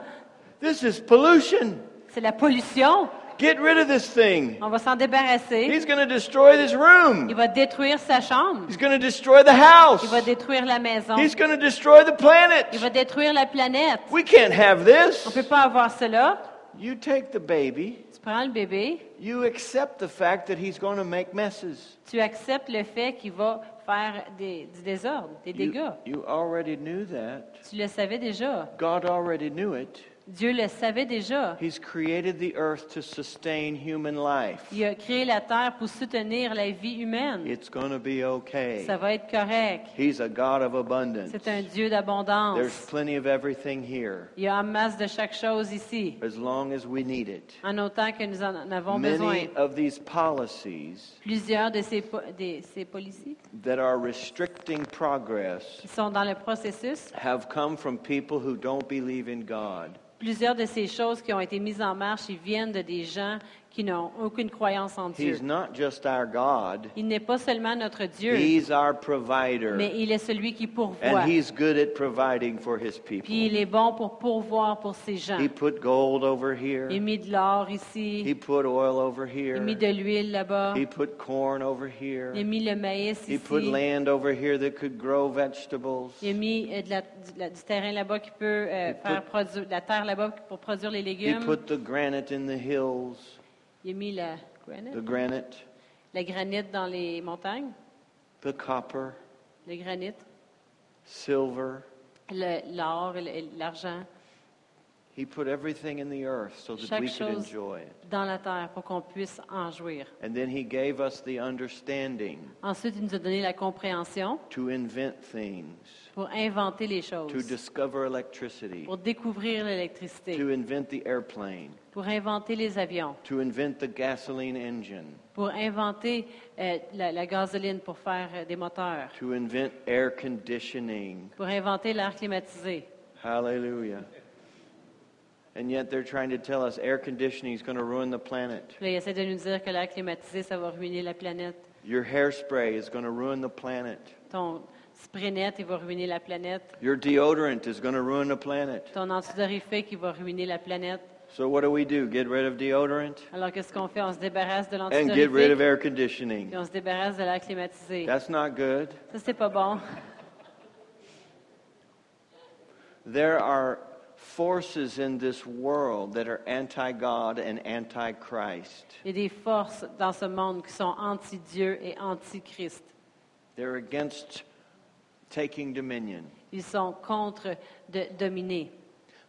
This is pollution. C'est la pollution. Get rid of this thing. On va s'en débarrasser. He's going to destroy this room. Il va détruire sa chambre. He's going to destroy the house. Il va détruire la maison. He's going to destroy the planet. Il va détruire la planète. We can't have this. ne peut pas avoir cela. You take the baby, Tu prends le bébé, you accept the fact that he's going to make messes. tu acceptes le fait qu'il va faire des, du désordre, des You, dégâts. you already knew that. Tu le savais déjà. God already knew it. Dieu le savait déjà. He's created the earth to sustain human life. Il a créé la terre pour soutenir la vie humaine. It's going to be okay. Ça va être correct. He's a God of abundance. C'est un Dieu There's d'abondance. plenty of everything here Il y a en masse de chaque chose ici, as long as we need it. en autant que nous en avons besoin. Many of these policies Plusieurs de ces, po- des- ces policiers that are restricting progress qui sont dans le processus, have come from people who don't believe in God. Plusieurs de ces choses qui ont été mises en marche, viennent de des gens qui n'ont aucune croyance en Dieu. He's not just our God, Il n'est pas seulement notre Dieu, He's our mais provider. il est celui qui pourvoit. And He's good at providing for His Puis il people. est bon pour pourvoir pour ces gens. He put gold over here, Il a mis de l'or He ici, put oil over il a mis here, de l'huile là-bas, He put corn over il a here, mis le maïs He put ici, land over here that could grow vegetables. il a mis euh, de la- du, la- du terrain là-bas qui peut euh, faire put- produire, de la terre là-bas pour produire les He légumes. put the granite in the hills, Il a mis la granite, the granite, la granite dans les montagnes, the copper, le granit, silver. l'or, et l'argent. He put everything in the earth so that Chaque we could enjoy it. dans la terre pour qu'on puisse en jouir. And then He gave us the understanding Ensuite, il nous a donné la compréhension to invent things, pour inventer les to choses, discover electricity, pour découvrir l'électricité, to invent the airplane, pour inventer les avions, to invent the gasoline engine, pour inventer euh, la, la gasoline pour faire euh, des moteurs, to invent air conditioning. pour inventer l'air climatisé. Hallelujah. And yet they're trying to tell us air conditioning is going to ruin the planet. Puis là, il essaie de nous dire que l'air climatisé, ça va ruiner la planète. Your hairspray is going to ruin the planet. Ton spray net, il va ruiner la planète. Your deodorant is going to ruin the planet. Ton antidorifique, il va ruiner la planète. So what do we do? Get rid of deodorant Alors, qu'est-ce qu'on fait? On se débarrasse de and get rid of air conditioning. on se débarrasse de l'air climatisé. That's not good. Ça, c'est pas bon. There are forces in this world that are anti God and anti Christ. Il y a des forces dans ce monde qui sont anti-Dieu et anti-Christ. They're against taking dominion. Ils sont contre de dominer.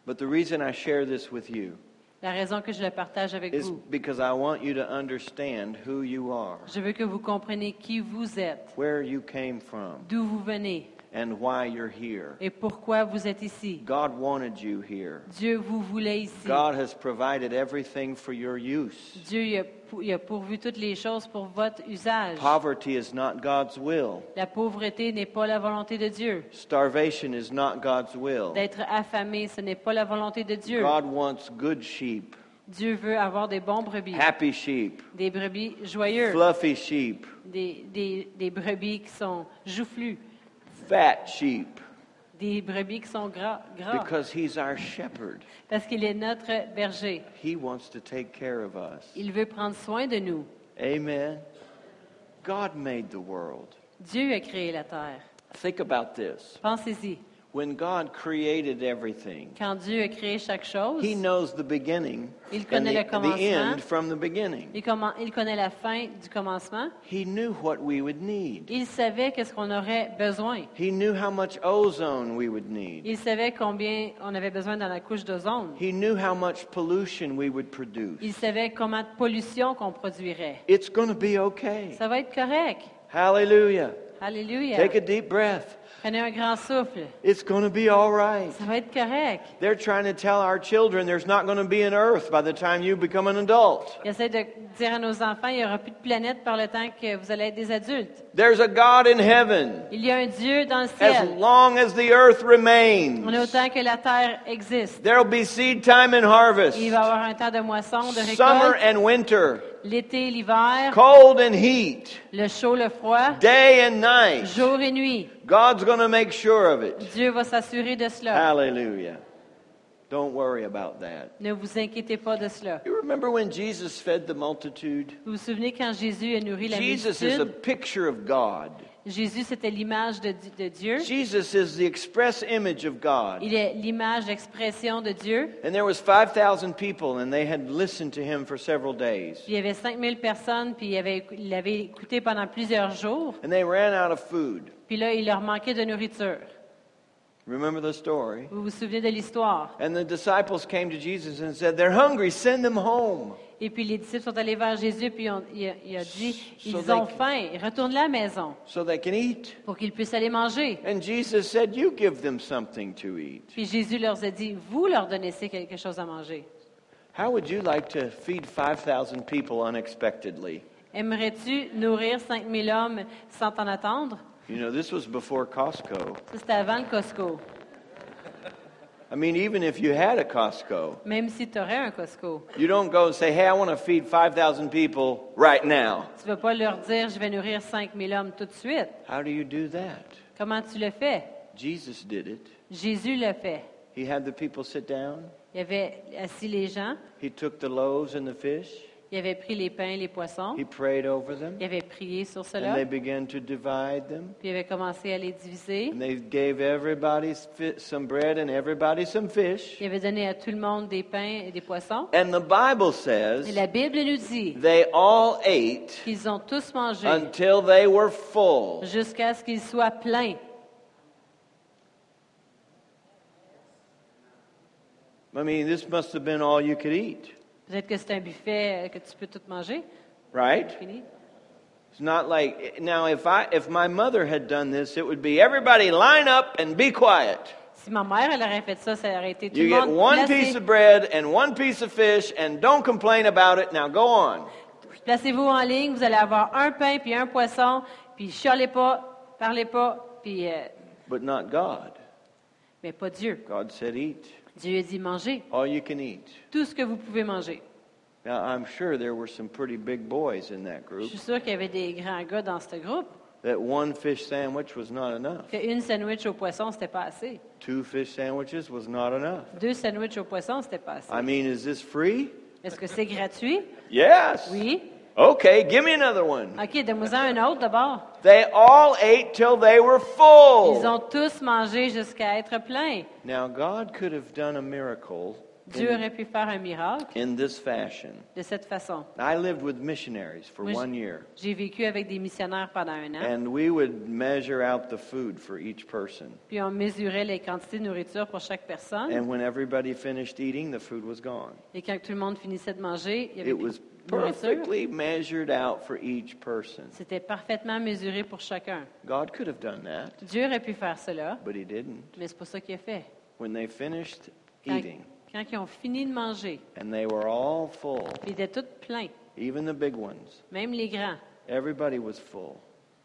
But the reason I share this with you La raison que je le partage avec is vous, because I want you to understand who you are, je veux que vous compreniez qui vous êtes, where you came from, d'où vous venez and why you're here. et pourquoi vous êtes ici. God wanted you here. Dieu vous voulait ici. God has provided everything for your use. Dieu a, il a pourvu toutes les choses pour votre usage. Poverty is not God's will. La pauvreté n'est pas la volonté de Dieu. Starvation is not God's will. D'être affamé, ce n'est pas la volonté de Dieu. God wants good sheep, Dieu veut avoir des bons brebis, happy sheep, des brebis joyeux, fluffy sheep, des, des, des brebis qui sont joufflus, fat sheep, des brebis qui sont gras, gras because He's our shepherd. parce qu'il est notre berger. He wants to take care of us. Il veut prendre soin de nous. Amen. God made the world. Dieu a créé la terre. Think about this. Pensez-y. When God created everything, Quand Dieu a créé chaque chose, He knows the beginning Il and connaît le the commencement. end from the beginning. il, connaît la fin du commencement. He knew what we would need. Il savait qu'est-ce qu'on aurait besoin. He knew how much ozone we would need. Il savait combien on avait besoin dans la couche d'ozone. He knew how much pollution we would produce. Il savait comment de pollution qu'on produirait. It's going to be okay. Ça va être correct. Hallelujah. Alléluia. Take a deep breath. Prenez un grand souffle. It's going to be all right. Ça va être correct. They're trying to tell our children there's not going to be an earth by the time you become an adult. Il essaie de dire à nos enfants, il n'y aura plus de planète par le temps que vous allez être des adultes. There's a God in heaven Il y a un Dieu dans le as long as the earth remains. est autant que la terre existe. There'll be seed time and harvest, Il va y avoir un temps de moisson, de summer and winter, l'été, l'hiver, cold and heat, le chaud, le froid, day and night. jour et nuit. God's going to make sure of it. Dieu va s'assurer de cela. Hallelujah. Don't worry about that. Ne vous inquiétez pas de cela. You remember when Jesus fed the multitude? Vous vous souvenez quand Jésus a nourri la Jesus is a multitude? picture of God. Jésus, c'était l'image de, de Dieu. Jesus is the express image of God. Il est l'image d'expression de Dieu. And there was 5,000 people and they had listened to him for several days. Il y avait 5000 personnes, puis il avait, il l'avait écouté pendant plusieurs jours. And they ran out of food. Puis là, il leur manquait de nourriture. Remember the story? Vous vous souvenez de l'histoire? And the disciples came to Jesus and said, They're hungry, send them home. Et puis les disciples sont allés vers Jésus, puis on- il, a, il a dit, So ils they ont faim, retournent à la maison so they can eat. pour qu'ils puissent aller manger. And Jesus said, You give them something to eat. Puis Jésus leur a dit, vous leur donnez quelque chose à manger. How would you like to feed 5,000 people unexpectedly? Aimerais-tu nourrir 5000 hommes sans t'en attendre? You know, this was before Costco. Ça, c'était avant le Costco. I mean, even if you had a Costco, Même si tu aurais un Costco. you don't go and say, Hey, I want to feed 5,000 people right now. Tu vas pas leur dire, je vais nourrir 5000 hommes tout de suite. How do you do that? Comment tu le fais? Jesus did it. Jésus le fait. He had the people sit down, Il avait assis les gens, he took the loaves and the fish, il avait pris les pains et les poissons, he prayed over them, il avait prié sur and cela, they began to divide them. puis il avait commencé à les diviser. And they gave everybody fi- some bread and everybody some fish. Il avait donné à tout le monde des pains et des poissons. And the Bible Et says la Bible nous dit they all ate qu'ils ont tous mangé until they were full. jusqu'à ce qu'ils soient pleins. I mean, this must have been all you could eat, Peut-être que c'est un buffet euh, que tu peux tout manger. right? Fini. It's not like now if I if my mother had done this, it would be everybody line up and be quiet. Si ma mère elle aurait fait ça, ça aurait été tout You le get one piece of bread and one piece of fish and don't complain about it. Now go on. Placez-vous en ligne, vous allez avoir un pain puis un poisson, puis chialez pas, parlez pas, puis euh, But not God. mais pas Dieu. God said eat. Dieu a dit mangez All you can eat. tout ce que vous pouvez manger. Now I'm sure there were some pretty big boys in that Je group. suis sûre qu'il y avait des grands gars dans ce groupe. That one fish sandwich was not enough. Qu'une sandwich au poisson, c'était pas assez. Two fish sandwiches was not enough. Deux sandwichs au poisson, c'était pas assez. I mean, is this free? Est-ce que c'est gratuit? Yes. Oui. Okay, give me another one. OK, donne-moi un autre d'abord. They all ate till they were full. Ils ont tous mangé jusqu'à être pleins. Now, God could have done a miracle Dieu in, aurait pu faire un miracle in this fashion. de cette façon. I lived with missionaries for Moi, one year, J'ai vécu avec des missionnaires pendant un an, and we would measure out the food for each person. puis on mesurait les quantités de nourriture pour chaque personne. And when everybody finished eating, the food was gone. Et quand tout le monde finissait de manger, il y avait It was perfectly measured out for each person. C'était parfaitement mesuré pour chacun. God could have done that, Dieu aurait pu faire cela, but He didn't. mais c'est pas ça qu'il a fait. When they finished eating, quand ils ont fini de manger, and they were all full, ils étaient tous pleins, even the big ones, même les grands. everybody was full.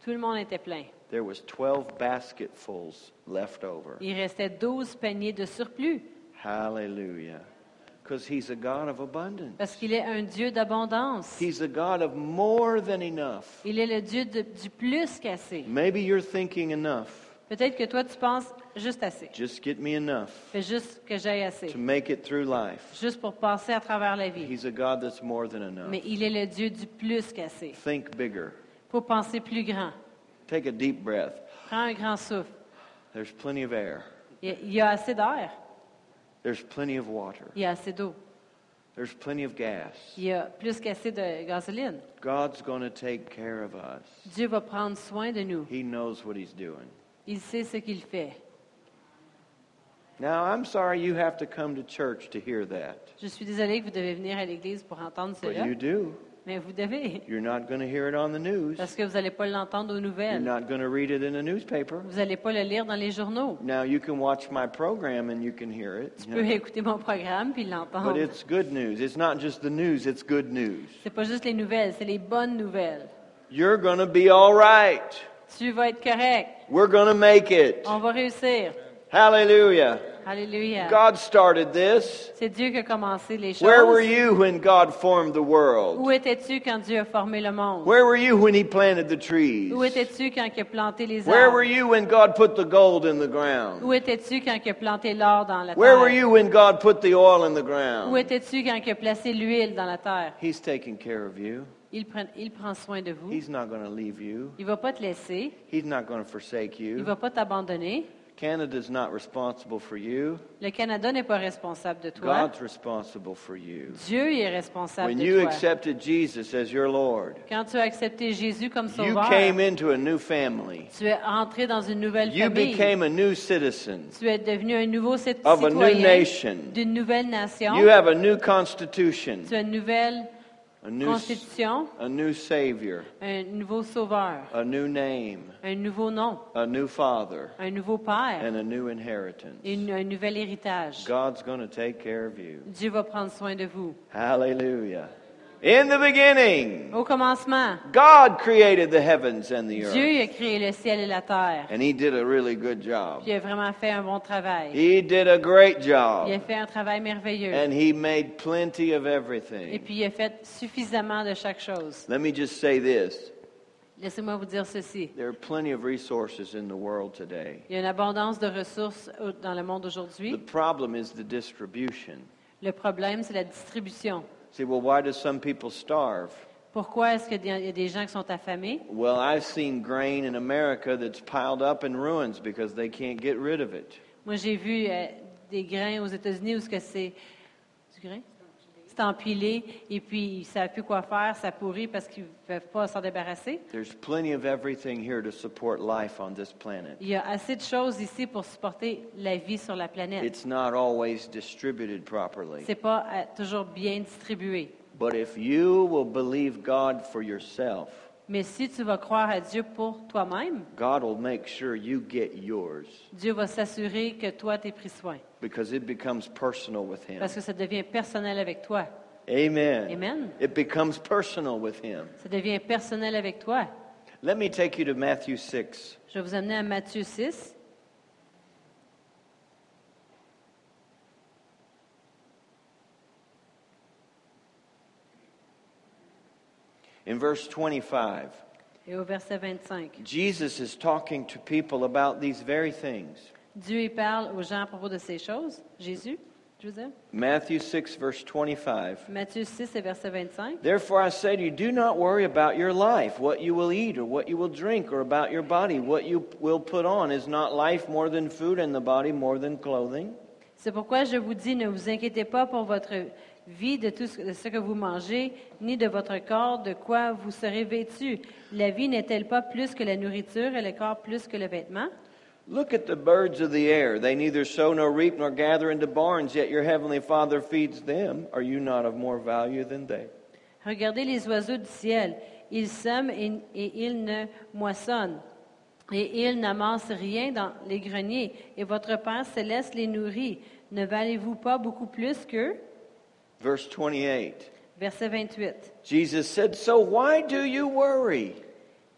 Tout le monde était plein. There was 12 basketfuls left over. Il restait 12 paniers de surplus, Hallelujah. Because He's a God of abundance. parce qu'il est un Dieu d'abondance. He's a God of more than enough. Il est le Dieu de- du plus qu'assez. Maybe you're thinking enough. Peut-être que toi, tu penses juste assez. Just get me enough Fais juste que j'aille assez. to make it through life. Juste pour passer à travers la vie. He's a God that's more than enough. Mais il est le Dieu du plus qu'assez. Think bigger. Faut penser plus grand. Take a deep breath. Prends un grand souffle. There's plenty of air. Il y a, il y a assez d'air. There's plenty of water. Il y a assez d'eau. There's plenty of gas. Il y a plus qu'assez de gasoline. God's going to take care of us. Dieu va prendre soin de nous. He knows what He's doing. Il sait ce qu'il fait. Now, I'm sorry you have to come to church to hear that. Je suis désolée que vous devez venir à l'église pour entendre But cela, you do. Mais vous devez, You're not going to hear it on the news. parce que vous n'allez pas l'entendre aux You're nouvelles. not going to read it in a newspaper. Vous n'allez pas le lire dans les journaux. Now you can watch my program and you can hear it. Tu peux écouter mon programme puis But l'entendre. it's good news. It's not just the news, it's good news. C'est pas juste les nouvelles, c'est les bonnes nouvelles. You're going to be all right. Tu vas être correct. We're going to make it. On va réussir. Hallelujah. Alléluia. God started this. C'est Dieu qui a commencé les Where were choses. you when God formed the world? Où étais-tu quand Dieu a formé le monde? Where were you when He planted the trees? Où étais-tu quand il a planté les Where were arbres? you when God put the gold in the ground? Où étais-tu quand il a planté l'or dans la Where were terre? you when God put the oil in the Où ground? étais-tu quand il a placé l'huile dans la terre? He's taking care of you. Il prend, il prend soin de vous. He's not going to leave you. Il va pas te laisser. He's not going to forsake Il you. va pas t'abandonner. Canada's not responsible for you. Le Canada n'est pas responsable de toi. God's responsible for you. Dieu est responsable When de you toi. accepted Jesus as your Lord, Quand tu as accepté Jésus comme you sauveur, came into a new family. tu es entré dans une nouvelle You famille. became a new citizen Tu es devenu un nouveau cit- of a new citoyen nation. d'une nouvelle nation. You have a new constitution, Tu as une nouvelle a new, constitution, a new Savior, un nouveau sauveur, a new name, un nouveau nom, a new Father, un nouveau père and a new inheritance. une- un nouvel héritage. God's going to take care of you. Dieu va prendre soin de vous. Hallelujah. In the beginning, Au commencement, God created the heavens and the Dieu earth. a créé le ciel et la terre. And He did a really good job. Puis il a vraiment fait un bon travail. He did a great Il a job. fait un travail merveilleux. And He made plenty of Et everything. puis il a fait suffisamment de chaque chose. Let me just say this Laissez-moi vous dire ceci. there are plenty of resources in the world today. Il y a une abondance de ressources dans le monde The aujourd'hui. problem is the distribution. Le problème, c'est la distribution. See, well, why do some people starve? Pourquoi est-ce qu'il y a des gens qui sont affamés? Well, I've seen grain in America that's piled up in ruins because they can't get rid of it. Moi, j'ai vu euh, des grains aux États-Unis où ce que c'est du grain? Empilé et puis ils ne savent plus quoi faire, ça pourrit parce qu'ils ne peuvent pas s'en débarrasser. There's plenty of everything here to support life on this planet. Il y a assez de choses ici pour supporter la vie sur la planète. It's not always distributed properly. C'est pas euh, toujours bien distribué. But if you will believe God for yourself, Mais si tu vas croire à Dieu pour toi-même, God will make sure you get yours Dieu va s'assurer que toi, tu es pris soin. because it becomes personal with Him. Parce que ça devient personnel avec toi. Amen. Amen. It becomes personal with Him. Ça devient personnel avec toi. Let me take you to Matthew 6. Je vais vous amener à Matthieu 6. In verse 25, Et au verset 25, Jesus is talking to people about these very things. Dieu y parle aux gens à propos de ces choses. Jésus, je veux dire. Matthew 6, verse 25. Matthieu 6 et verset 25. Therefore I say to you, do not worry about your life, what you will eat or what you will drink, or about your body, what you will put on. Is not life more than food and the body more than clothing? C'est pourquoi je vous dis, ne vous inquiétez pas pour votre vie de tout ce de ce que vous mangez, ni de votre corps, de quoi vous serez vêtu. La vie n'est-elle pas plus que la nourriture et le corps plus que le vêtement? Look at the birds of the air. They neither sow nor reap nor gather into barns, yet your heavenly Father feeds them. Are you not of more value than they? Regardez les oiseaux du ciel. Ils sèment et, et ils ne moissonnent. Et ils n'amassent rien dans les greniers. Et votre Père céleste les nourrit. Ne valez-vous pas beaucoup plus qu'eux? Verse 28. Verset 28. Jesus said, So why do you worry?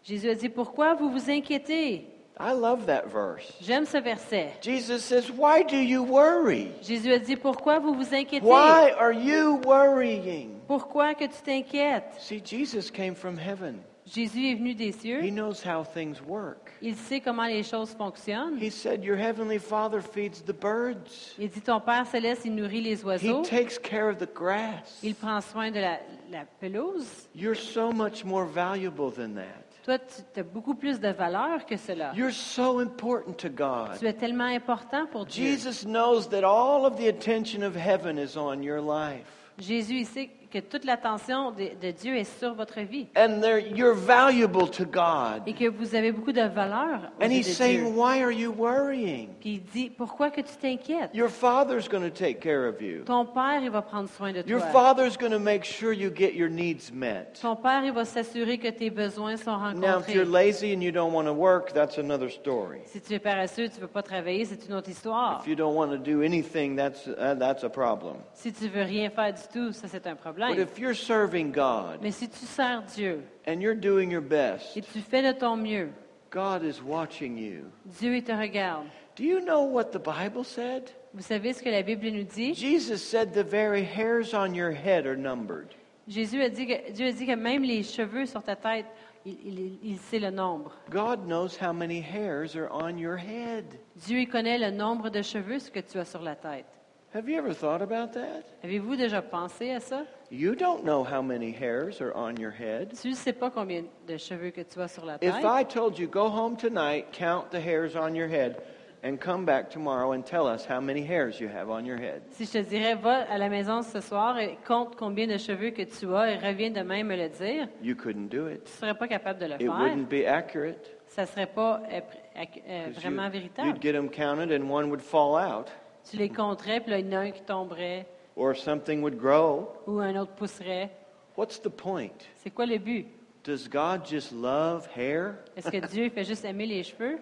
Jésus a dit, pourquoi vous vous inquiétez? I love that verse. J'aime ce verset. Jesus says, Why do you worry? Jésus a dit, pourquoi vous vous inquiétez? Why are you worrying? Pourquoi que tu t'inquiètes? See, Jesus came from heaven. Jésus est venu des cieux. He knows how things work. Il sait comment les choses fonctionnent. He said, Your heavenly Father feeds the birds, Il dit, ton Père céleste, il nourrit les He oiseaux. takes care of the grass. Il prend soin de la, la pelouse. You're so much more valuable than that. Toi, tu as beaucoup plus de valeur que cela. You're so important to Tu God. es tellement important pour Dieu. Jesus knows that all of the attention of heaven is on your life. Jésus, il sait que toute l'attention de, de Dieu est sur votre vie and they're- you're valuable to God. et que vous avez beaucoup de valeur And yeux He's de saying, Dieu. Why are you worrying? Puis il dit, pourquoi que tu t'inquiètes? Your Father's going to take care of you. Ton Père, il va prendre soin de Your toi. Father's going to make sure you get your needs met. Ton Père, il va s'assurer que tes besoins sont Now, if rencontrés. you're lazy and you don't want to work, that's another story. Si tu es paresseux, tu ne veux pas travailler, c'est une autre histoire. If you don't want to do anything, that's, uh, that's a problem. Si tu veux rien faire du tout, ça c'est un But problème. if you're serving God Mais si tu sers Dieu and you're doing your best, et tu fais de ton mieux, God is watching you. Dieu il te regarde. Do you know what the Bible said? Vous savez ce que la Bible nous dit? Jesus said the very hairs on your head are numbered. Jésus a dit que Dieu a dit que même les cheveux sur ta tête, il, il- il sait le nombre. God knows how many hairs are on your head. Dieu il connaît le nombre de cheveux ce que tu as sur la tête. Have you ever thought about that? Avez-vous déjà pensé à ça? You don't know how many hairs are on your head. Tu ne sais pas combien de cheveux que tu as sur la tête. If I told you, go home tonight, count the hairs on your head, and come back tomorrow and tell us how many hairs you have on your head. Si je te dirais, va à la maison ce soir et compte combien de cheveux que tu as et reviens demain me le dire, You couldn't do it. tu serais pas capable de le It faire. wouldn't be accurate. Ça serait pas euh, pr- ac- euh, 'cause vraiment you- véritable. You'd get them counted and one would fall out, Tu les compterais, puis là, il y en a un qui tomberait or something would grow. ou un autre pousserait. What's the point? C'est quoi le but? Does God just love hair? Est-ce que Dieu fait juste aimer les cheveux?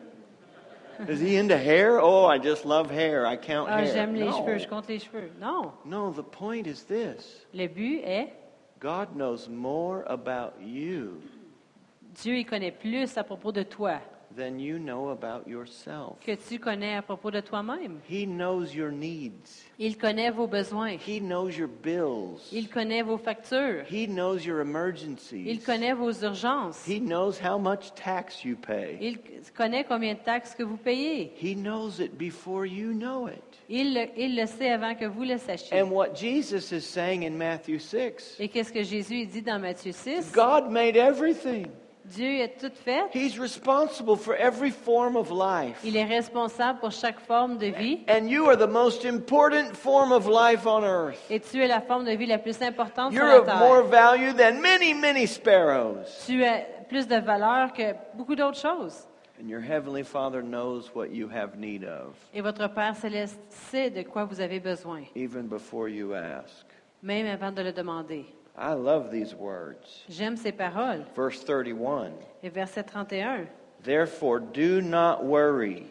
Is he into hair? Oh, I just love hair. I count Ah, hair. j'aime les no. cheveux, je compte les cheveux. Non. no, the point is this Le but est, God knows more about you Dieu, il connaît plus à propos de toi than you know about yourself. que tu connais à propos de toi-même. He knows your needs. Il connaît vos besoins. He knows your bills. Il connaît vos factures. He knows your emergencies. Il connaît vos urgences. He knows how much tax you pay. Il connaît combien de taxes que vous payez. He knows it before you know it. Il le, il le sait avant que vous le sachiez. And what Jesus is saying in Matthew 6 Et qu'est-ce que Jésus dit dans Matthieu 6? God made everything. Dieu a tout fait. He's responsible for every form of life. Il est responsable pour chaque forme de vie. And you are the most important form of life on earth. Et tu es la forme de vie la plus importante sur You're la of more terre. value than many, many sparrows. Tu as plus de valeur que beaucoup d'autres choses. And your Heavenly Father knows what you have need of, Et votre Père céleste sait de quoi vous avez besoin, even before you ask. même avant de le demander. I love these words. J'aime ces paroles. Verse 31 Et verset 31. Therefore, do not worry.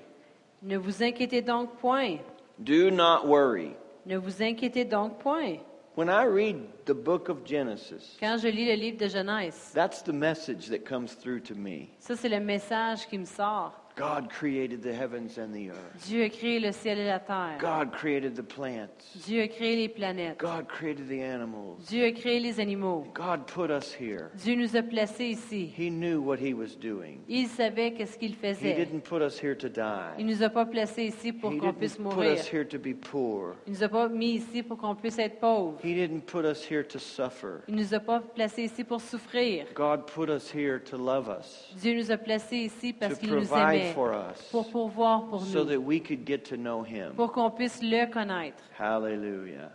Ne vous inquiétez donc point. Do not worry. Ne vous inquiétez donc point. When I read the book of Genesis, Quand je lis le livre de Genèse, that's the message that comes through to me. ça c'est le message qui me sort. God created the heavens and the earth. Dieu a créé le ciel et la terre. God created the plants. Dieu a créé les planètes. God created the animals. Dieu a créé les animaux. God put us here. Dieu nous a placés ici. He knew what he was doing. Il savait qu'est-ce qu'il He faisait. didn't put us here to Il nous a pas placés ici pour He qu'on puisse didn't put mourir. us here to be poor. Il nous a pas mis ici pour qu'on puisse être pauvres. He didn't put us here to suffer. Il nous a pas placés ici pour souffrir. God put us here to love us, Dieu nous a placés ici parce qu'il nous aimait, for us, pour pourvoir pour so nous, that we could get to know him. pour qu'on puisse le connaître. Hallelujah.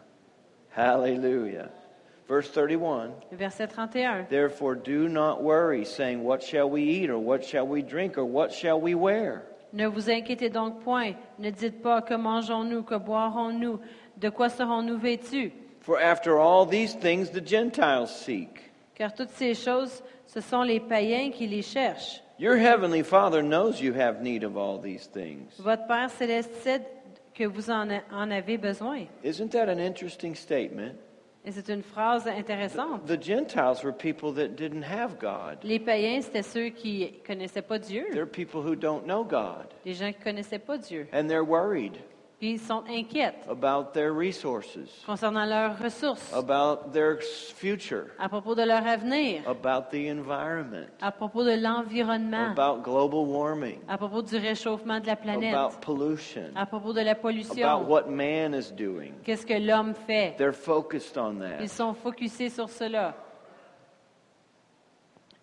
Hallelujah. Verse 31 Verset 31. Therefore, do not worry, saying, What shall we eat, or what shall we drink, or what shall we wear? Ne vous inquiétez donc point. Ne dites pas que mangeons-nous, que boirons-nous, de quoi serons-nous vêtus? For after all these things the Gentiles seek. Car toutes ces choses, ce sont les païens qui les cherchent. Your heavenly Father knows you have need of all these things. Votre Père céleste sait que vous en, a- en avez besoin. Isn't that an interesting statement? Et c'est une phrase intéressante. The Gentiles were people that didn't have God. Les païens, c'était ceux qui connaissaient pas Dieu. They're people who don't know God. Les gens qui connaissaient pas Dieu. And they're worried Puis ils sont about their resources, concernant leurs ressources, about their future, à propos de leur avenir, about the environment, à propos de l'environnement, about global warming, à propos du réchauffement de la planète, about pollution, à propos de la about pollution. what man is doing. Qu'est-ce que l'homme fait? They're focused on Ils sont focusés sur cela.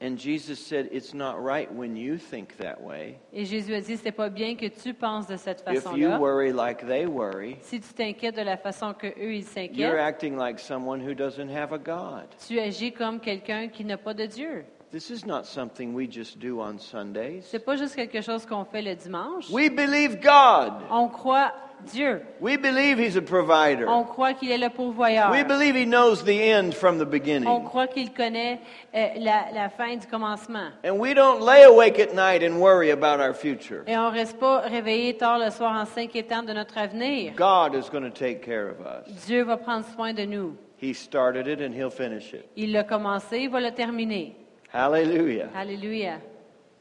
And Jesus said, It's not right when you think that way. Et Jésus a dit, c'est pas bien que tu penses de cette If you façon-là. worry like they worry, Si tu t'inquiètes de la façon que eux ils you're s'inquiètent, acting like someone who doesn't have a God. tu agis comme quelqu'un qui n'a pas de Dieu. This is not something we just do on Sundays. C'est pas juste quelque chose qu'on fait le dimanche. We believe God. On croit Dieu. We believe He's a provider. On croit qu'il est le pourvoyeur. We believe He knows the end from the beginning. On croit qu'il connaît euh, la, la fin du commencement. And we don't lay awake at night and worry about our future. Et on reste pas réveillé tard le soir en s'inquiétant de notre avenir. God is going to take care of us. Dieu va prendre soin de nous. He started it and He'll finish it. Il l'a commencé, il va le terminer. Hallelujah. Alléluia.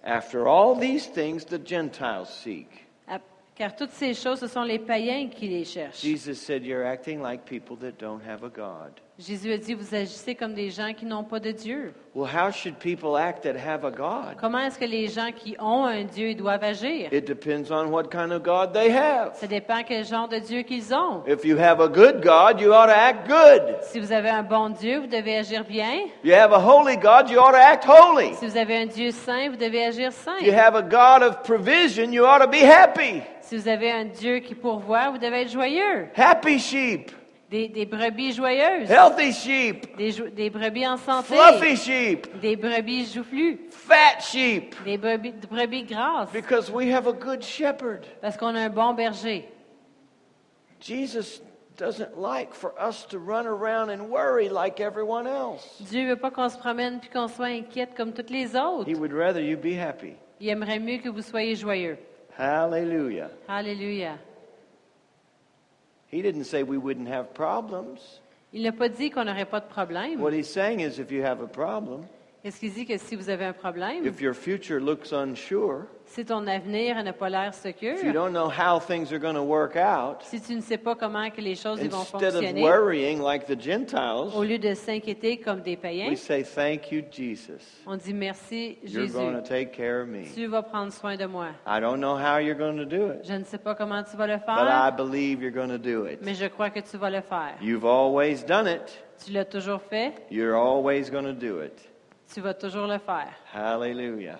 After all these things, the Gentiles seek. Car toutes ces choses, ce sont les païens qui les cherchent. Jésus a dit, vous agissez comme des gens qui n'ont pas de Dieu. Well, how should people act that have a God? Comment est-ce que les gens qui ont un Dieu doivent agir? It depends on what kind of God they have. Ça dépend quel genre de Dieu qu'ils ont. If you have a good God, you ought to act good. Si vous avez un bon Dieu, vous devez agir bien. You have a holy God, you ought to act holy. Si vous avez un Dieu saint, vous devez agir saint. You have a God of provision, you ought to be happy. Si vous avez un Dieu qui pourvoit, vous devez être joyeux. Happy sheep, Des, des brebis joyeuses. healthy sheep, Des, des brebis en santé. fluffy sheep, Des brebis joufflues. fat sheep. Des brebis, des brebis grasses. Because we have a good shepherd. Parce qu'on a un bon berger. Jesus doesn't like for us to run around and worry like everyone else. Dieu veut pas qu'on se promène puis qu'on soit inquiète comme toutes les autres. He would rather you be happy. Il aimerait mieux que vous soyez joyeux. Hallelujah. Alléluia. He didn't say we wouldn't have problems. Il n'a pas dit qu'on n'aurait pas de problème. What he's saying is if you have a problem, Est-ce qu'il dit que si vous avez un problème, if your future looks unsure, si ton avenir n'a pas l'air if you secure, don't know how things are going to work out, si tu ne sais pas comment que les choses vont instead of fonctionner, worrying like the au Gentiles, lieu de s'inquiéter comme des païens, we say, Thank you, Jesus. on dit merci You're Jésus. going to take care of me. Tu vas prendre soin de moi. I don't know how you're going to do it, Je ne sais pas comment tu vas le but I faire, believe you're going to do it. mais je crois que tu vas le faire. You've always done it. Tu l'as toujours fait, You're always going to do it. Tu vas toujours le faire. Hallelujah.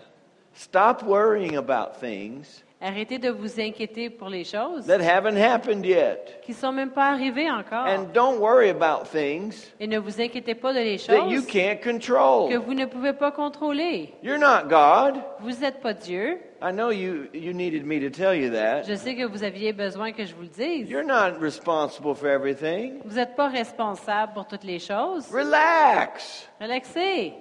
Stop worrying about things Arrêtez de vous inquiéter pour les choses that haven't happened yet. qui ne sont même pas arrivées encore. And don't worry about things Et ne vous inquiétez pas de les that you choses can't que vous ne pouvez pas contrôler. You're not God. Vous n'êtes pas Dieu. I know you, you needed me to tell you that. Je sais que vous aviez besoin que je vous le dise. You're not responsible for everything. Vous n'êtes pas responsable pour toutes les choses. Relax. Relaxez.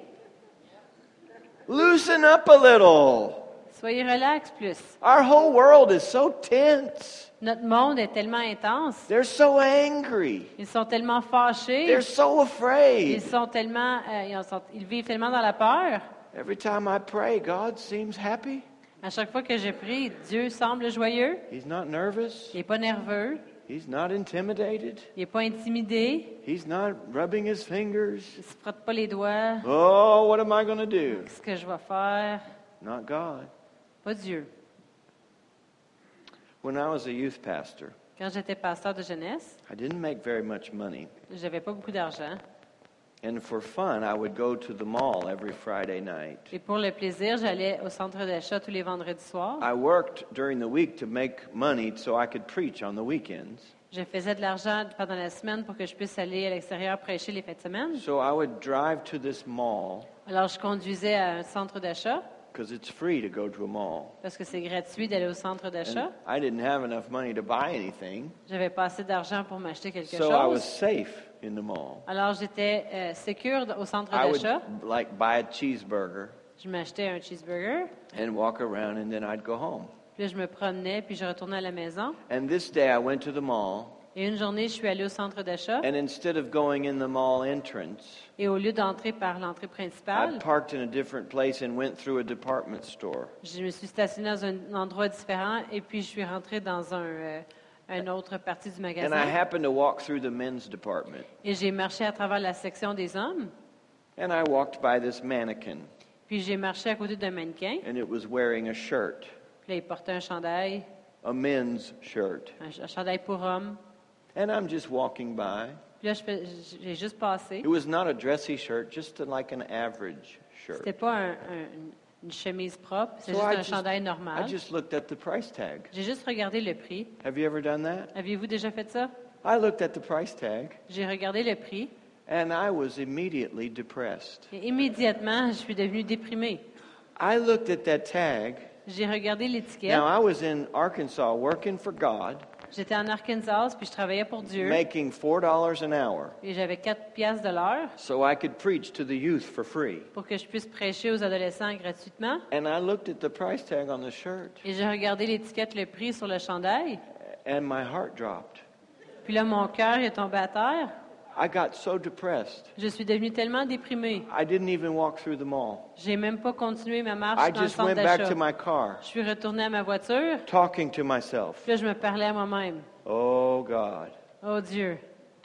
Loosen up a little. Soyez relax plus. Our whole world is so tense. Notre monde est tellement intense. They're so angry. Ils sont tellement fâchés. They're so Ils afraid. sont tellement, euh, ils, sont- ils vivent tellement dans la peur. Every time I pray, God seems happy. À chaque fois que je prie, Dieu semble joyeux. He's not nervous. Il n'est pas nerveux. He's not intimidated. Il n'est pas intimidé. He's not rubbing his fingers. Il ne se frotte pas les doigts. Oh, what am I going to do? Qu'est-ce que je vais faire? Not God. Pas Dieu. When I was a youth pastor, Quand j'étais pasteur de jeunesse, I didn't make very much money. j'avais pas beaucoup d'argent. And for fun, I would go to the mall every Friday night. Et pour le plaisir, j'allais au centre d'achat tous les vendredis soirs. I worked during the week to make money so I could preach on the weekends. Je faisais de l'argent pendant la semaine pour que je puisse aller à l'extérieur prêcher les fêtes de semaine. So I would drive to this mall Alors, je conduisais à un centre d'achat because it's free to go to a mall. parce que c'est gratuit d'aller au centre d'achat. And I didn't have enough money to buy anything, J'avais pas assez d'argent pour m'acheter quelque so I was chose. safe in the mall. Alors, j'étais euh, sécure au centre I would d'achat. like buy a cheeseburger Je m'achetais un cheeseburger. and walk around and then I'd go home. Puis là, je me promenais, puis je retournais à la maison. And this day I went to the mall Et une journée, je suis allée au centre d'achat. and instead of going in the mall entrance, Et au lieu d'entrer par l'entrée I principale, parked in a different place and went through a department store. je me suis stationnée dans un endroit différent et puis je suis rentrée dans un, euh, une autre partie du And I magasin. happened to walk through the men's department. Et j'ai marché à travers la section des hommes. And I walked by this mannequin Puis j'ai marché à côté d'un mannequin. and it was wearing a shirt, Puis là, il portait un chandail, a men's shirt. un, un chandail pour hommes. And I'm just walking by Puis là, j'ai juste passé. It was not a dressy shirt, just like an average shirt. C'était pas un- un- une chemise propre, c'est So juste I un just- chandail I normal. just looked at the price tag. J'ai juste regardé le prix. Have you ever done that? Aviez-vous déjà fait ça? I looked at the price tag J'ai regardé le prix and I was immediately depressed. et immédiatement, je suis devenue déprimée. I looked at that tag. J'ai regardé l'étiquette. Now, I was in Arkansas working for God, J'étais en Arkansas, puis je travaillais pour Dieu. making $4 an hour Et j'avais 4 piastres de l'heure so I could preach to the youth for free. pour que je puisse prêcher aux adolescents gratuitement. And I looked at the price tag on the shirt Et j'ai regardé l'étiquette, le prix sur le chandail. and my heart dropped. Puis là, mon cœur est tombé à terre. I got so depressed. Je suis devenue tellement déprimée. I didn't even walk through the mall. J'ai même pas continué ma marche I dans le just centre went back d'achat. to my car, Je suis retournée à ma voiture. talking to myself. Puis là, je me parlais à moi-même. Oh, God, Oh Dieu,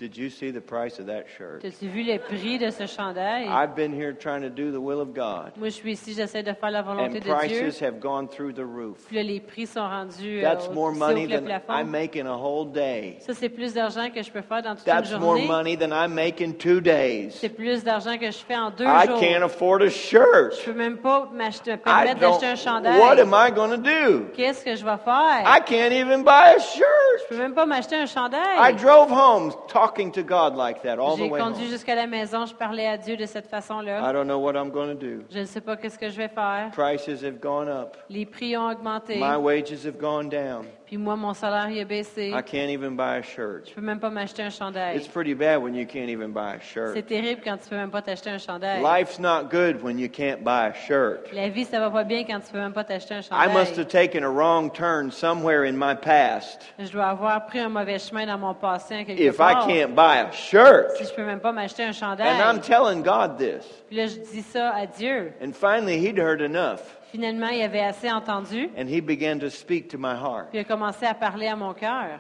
did you see the price of that shirt? as-tu vu le prix de ce chandail? I've been here trying to do the will of God, Moi, je suis ici, j'essaie de faire la volonté and de Dieu. prices have gone through the roof. Puis là, les prix sont rendus euh, That's more money than plafond. I make in a whole day. Ça, c'est plus d'argent que je peux faire dans toute une That's more journée. money than I make in two days. C'est plus d'argent que je fais en deux I jours. can't afford a shirt. Je peux même pas m'acheter, me I permettre don't. d'acheter un chandail. What am I going to do? Qu'est-ce que je vais faire? I can't even buy a shirt. Je peux même pas m'acheter un chandail. I drove home talking to God like that all the J'ai way conduit home. jusqu'à la maison, je parlais à Dieu de cette façon-là. I don't know what I'm going to do. Je ne sais pas qu'est-ce que je vais faire. Prices have gone up. Les prix ont augmenté. My wages have gone down. Puis moi, mon salaire il a baissé. I can't even buy a shirt. Je peux même pas m'acheter un chandail. It's pretty bad when you can't even buy a shirt. C'est terrible quand tu peux même pas t'acheter un chandail. Life's not good when you can't buy a shirt. La vie, ça va pas bien quand tu peux même pas t'acheter un I must chandail. have taken a wrong turn somewhere in my past Je dois avoir pris un mauvais chemin dans mon passé en quelque if I can't buy a shirt. Si je peux même pas m'acheter un chandail. And I'm telling God this. Puis là, je dis ça à Dieu. And finally, he'd heard enough. Finalement, il avait assez entendu. And he began to speak to my heart. Puis il a commencé à parler à mon cœur.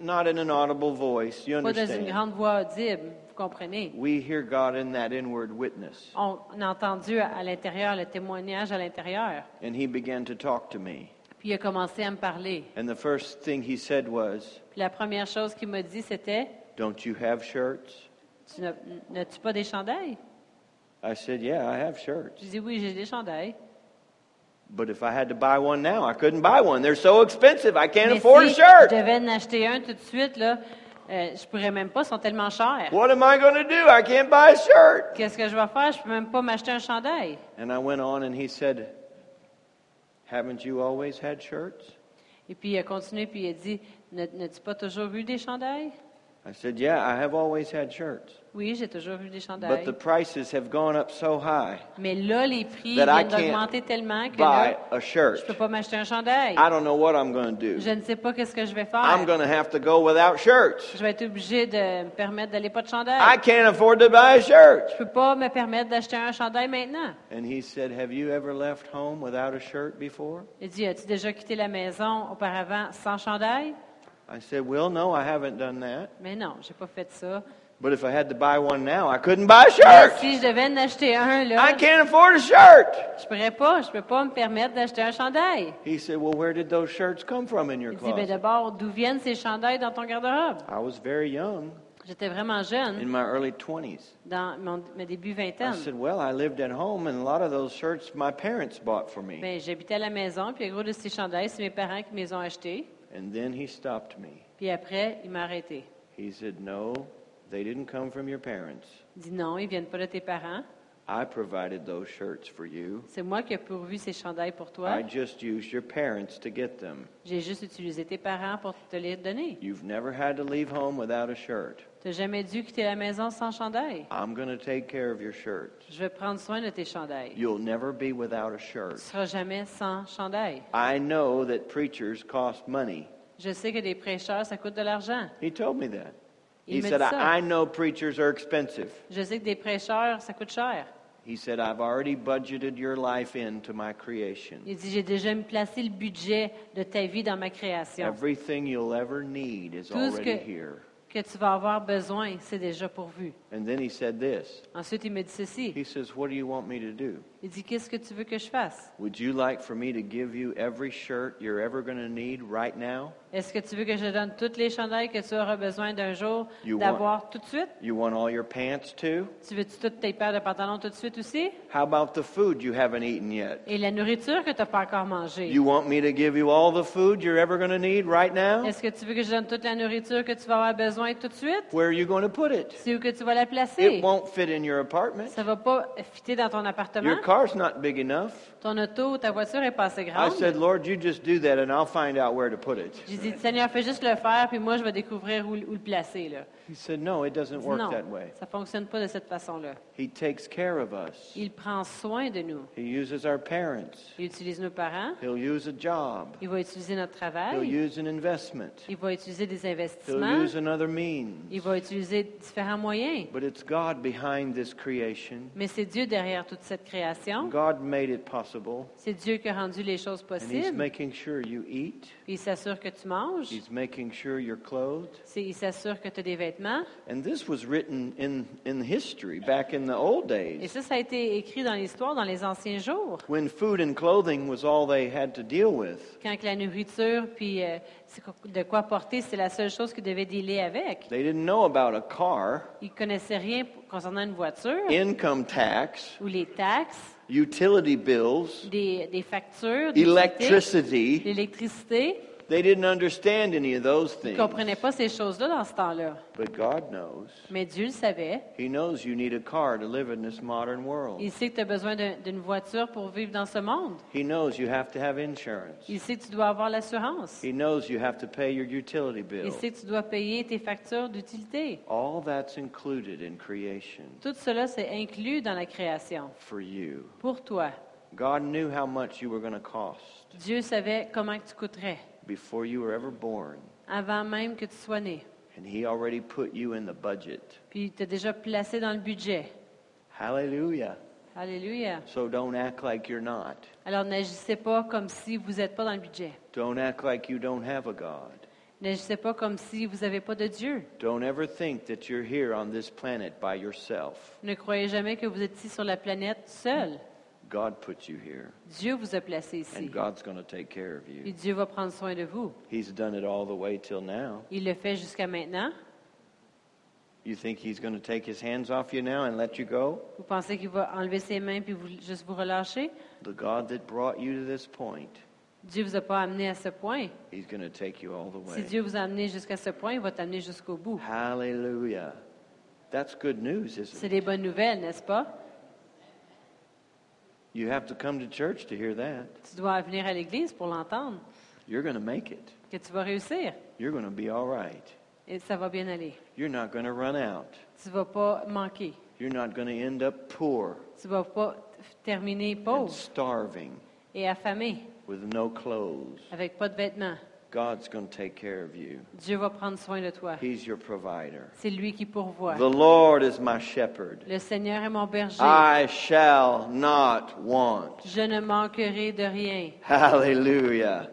Not in an audible voice, you Pas dans une grande voix audible, vous comprenez? We hear God in that inward witness. On a entendu à l'intérieur, le témoignage à l'intérieur. And he began to talk to me. Puis il a commencé à me parler. And the first thing he said was, Puis la première chose qu'il m'a dit, c'était Don't you have shirts? Tu n'as- N'as-tu pas des chandails? I said, Yeah, I have shirts. Je dis Oui, j'ai des chandails. But if I had to buy one now, I couldn't buy one. They're so expensive. I can't Mais afford a si shirt. je devais en acheter un tout de suite, là, euh, je pourrais même pas, ils sont tellement chers. What am I going to do? I can't buy a shirt. Qu'est-ce que je vais faire? Je peux même pas m'acheter un chandail. And I went on and he said, Haven't you always had shirts? Et puis il a continué, puis il a dit "N'a- N'as-tu pas toujours eu des chandails? I said, Yeah, I have always had shirts. Oui, j'ai toujours eu des But chandails. the prices have gone up so high Mais là, les prix that I viennent d'augmenter can't tellement que buy là, a je shirt. peux pas m'acheter un chandail. I don't know what I'm going to do. Je ne sais pas qu'est-ce que je vais faire. I'm going to have to go without shirts. Je vais être obligé de me permettre d'aller pas de chandail. I can't afford to buy a shirt. Je peux pas me permettre d'acheter un chandail maintenant. And he said, Have you ever left home without a shirt before? Il dit As-tu déjà quitté la maison auparavant sans chandail? I said, Well, no, I haven't done that. Mais non, j'ai pas fait ça. But if I had to buy one now, I couldn't buy a Mais si je devais en acheter un, I là, can't afford a shirt. je pourrais pas. Je peux pas me permettre d'acheter un chandail. He said, Well, where did those shirts come from in your Il dit, ben closet? d'abord, d'où viennent ces chandails dans ton garde-robe? I was very young, J'étais vraiment in jeune, my early 20s. dans mon, mes débuts I vingtaine. said, Well, I lived at home, and a lot of those shirts my parents bought for me. Ben, j'habitais à la maison, puis un gros de ces chandails, c'est mes parents qui me les ont achetés. And then he stopped me. Puis après, il m'a arrêté. He said, No, they didn't come from your parents. Dit non, ils viennent pas de tes parents. I provided those shirts for you. C'est moi qui ai pourvu ces chandails pour toi. I just used your parents to get them. J'ai juste utilisé tes parents pour te les donner. You've never had to leave home without a shirt. Tu n'as jamais dû quitter la maison sans chandail. I'm going to take care of your shirt. Je vais prendre soin de tes chandails. You'll never be without a Tu shirt. ne seras jamais sans chandail. I know that preachers cost money. Je sais que des prêcheurs, ça coûte de l'argent. He told me that. Il He said. I I know preachers are expensive. Je sais que des prêcheurs, ça coûte cher. He said, I've already budgeted your life into my creation. Il dit, j'ai déjà placé le budget de ta vie dans ma création. Everything you'll ever need is Tout ce already que- here. que tu vas avoir besoin, c'est déjà pourvu. And then he said this. Ensuite, il me dit ceci. He says, What do you want me to do? Il dit, qu'est-ce que tu veux que je fasse? Would you like for me to give you every shirt you're ever going to need right now? Est-ce que tu veux que je donne toutes les chandails que tu auras besoin d'un jour You d'avoir tout de suite? You want all your pants too? Tu veux-tu toutes tes paires de pantalons tout de suite aussi? How about the food you haven't eaten yet? Et la nourriture que tu n'as pas encore mangée? You want me to give you all the food you're ever going to need right now? Est-ce que tu veux que je donne toute la nourriture que tu vas avoir besoin tout de suite? Where are you going to put it? C'est où que tu vas la placer? It won't fit in your apartment. Ça va pas fitter dans ton appartement? Your car's not big enough. Ton auto, ta voiture est pas assez I grande. said, Lord, you just do that and I'll find out where to put it. J'ai dit, Seigneur, fais juste le faire, puis moi, je vais découvrir où, où le placer. Là. He said, No, it doesn't Il dit, work non, that way. ça fonctionne pas de cette façon-là. He takes care of us. Il prend soin de nous. He uses our parents. Il utilise nos parents. He'll use a job. Il va utiliser notre He'll travail. use an investment. Il va utiliser des He'll investissements. use another means. Il va utiliser différents moyens. But it's God behind this creation. Mais c'est Dieu derrière toute cette création. God made it possible. C'est Dieu qui a rendu les choses And He's possibles. making sure you eat. Il s'assure que tu manges. He's making sure you're clothed. C'est- Il s'assure que tu as des vêtements. And this was written in, in history back in the old Et days ça, ça a été écrit dans l'histoire dans les anciens jours. when food and clothing was all they had to deal with. Quand la nourriture, puis euh, de quoi porter, c'est la seule chose qu'ils devaient dealer avec. They didn't know about a car, Ils connaissaient rien concernant une voiture income tax, ou les taxes, utility bills, des, des factures, electricity. l'électricité. They didn't understand any of those Ils ne things. comprenaient pas ces choses-là dans ce temps-là. But God knows. Mais Dieu le savait. He knows you need a car to live in this modern Il world. sait que tu as besoin d'un- d'une voiture pour vivre dans ce monde. He knows you have to have insurance. Il sait que tu dois avoir l'assurance. He knows you have to pay your utility Il bill. sait que tu dois payer tes factures d'utilité. All that's included in creation Tout cela, c'est inclus dans la création. for you. Pour toi. God knew how much you were going to cost Dieu savait comment tu coûterais before you were ever born. avant même que tu sois né. And He already put you in the budget. Puis il t'a déjà placé dans le budget. Hallelujah. Alléluia. So don't act like you're not. Alors n'agissez pas comme si vous n'êtes pas dans le budget. Don't act like you don't have a God. N'agissez pas comme si vous n'avez pas de Dieu. Don't ever think that you're here on this planet by yourself. Ne croyez jamais que vous êtes ici sur la planète seul. God put you here, Dieu vous a placé ici. and God's going to take care of you. Dieu va prendre soin de vous. He's done it all the way till now. Il le fait jusqu'à maintenant. You think He's going to take His hands off you now and let you go? Vous pensez qu'il va enlever ses mains puis vous, juste vous relâcher? The God that brought you to this point, Dieu vous a pas amené à ce point. He's going to take you all the Si way. Dieu vous a amené jusqu'à ce point, il va t'amener jusqu'au bout. Hallelujah. That's good news, isn't C'est it? des bonnes nouvelles, n'est-ce pas? You have to come to church to hear that. Tu dois venir à l'église pour l'entendre, You're going to make it. que tu vas réussir You're going to be all right. et ça va bien aller. You're not going to run out. Tu vas pas manquer. You're not going to end up poor Tu vas pas terminer pauvre. and starving et affamé, with no clothes. avec pas de vêtements. God's going to take care of you. Dieu va prendre soin de toi. He's your provider. C'est lui qui pourvoit. The Lord is my shepherd. Le Seigneur est mon berger. I shall not want. Je ne manquerai de rien. Hallelujah.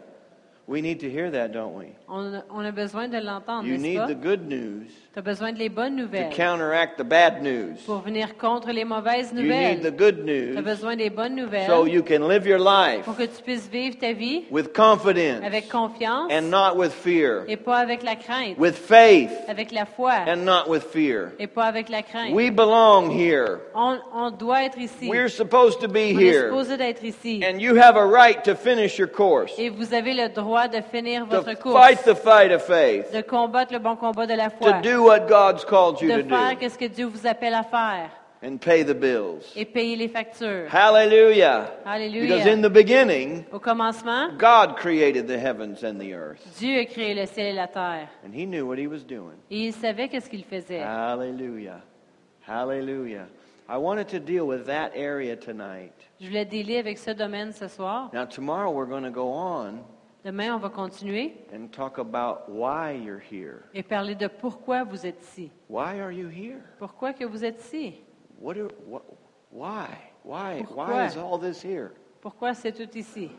We need to hear that, don't we? On a, on a besoin de l'entendre, You n'est-ce need pas? the good news Tu as besoin de les bonnes to nouvelles counteract the bad news. pour venir contre les mauvaises You need the nouvelles. good Tu as news besoin des bonnes nouvelles so you can live your life pour que tu puisses vivre ta vie with confidence avec confiance and not with fear, et pas avec la crainte, with faith avec la foi and not with fear. et pas avec la crainte. We belong here. On, on doit être ici. We're supposed to be On est here. supposé d'être ici. And you have a right to finish your course, Et vous avez le droit de finir to votre course, fight the fight of faith, de combattre le bon combat de la foi, to do what God's called you de to faire do, ce que Dieu vous appelle à faire and pay the bills. et payer les factures. Hallelujah. Alléluia. Because in the beginning, Au commencement, God created the heavens and the earth, Dieu a créé le ciel et la terre. and He knew what He was doing. Et il savait qu'est-ce qu'il faisait. Hallelujah. Hallelujah. I wanted to deal with that area tonight. Je voulais délire avec ce domaine ce soir. Now, tomorrow we're going to go on Demain, on va continuer and talk about why you're here. et parler de pourquoi vous êtes ici. Why are you here? Pourquoi que vous êtes ici? What are, what, why? Why? Pourquoi? Why is all this here? Pourquoi c'est tout ici?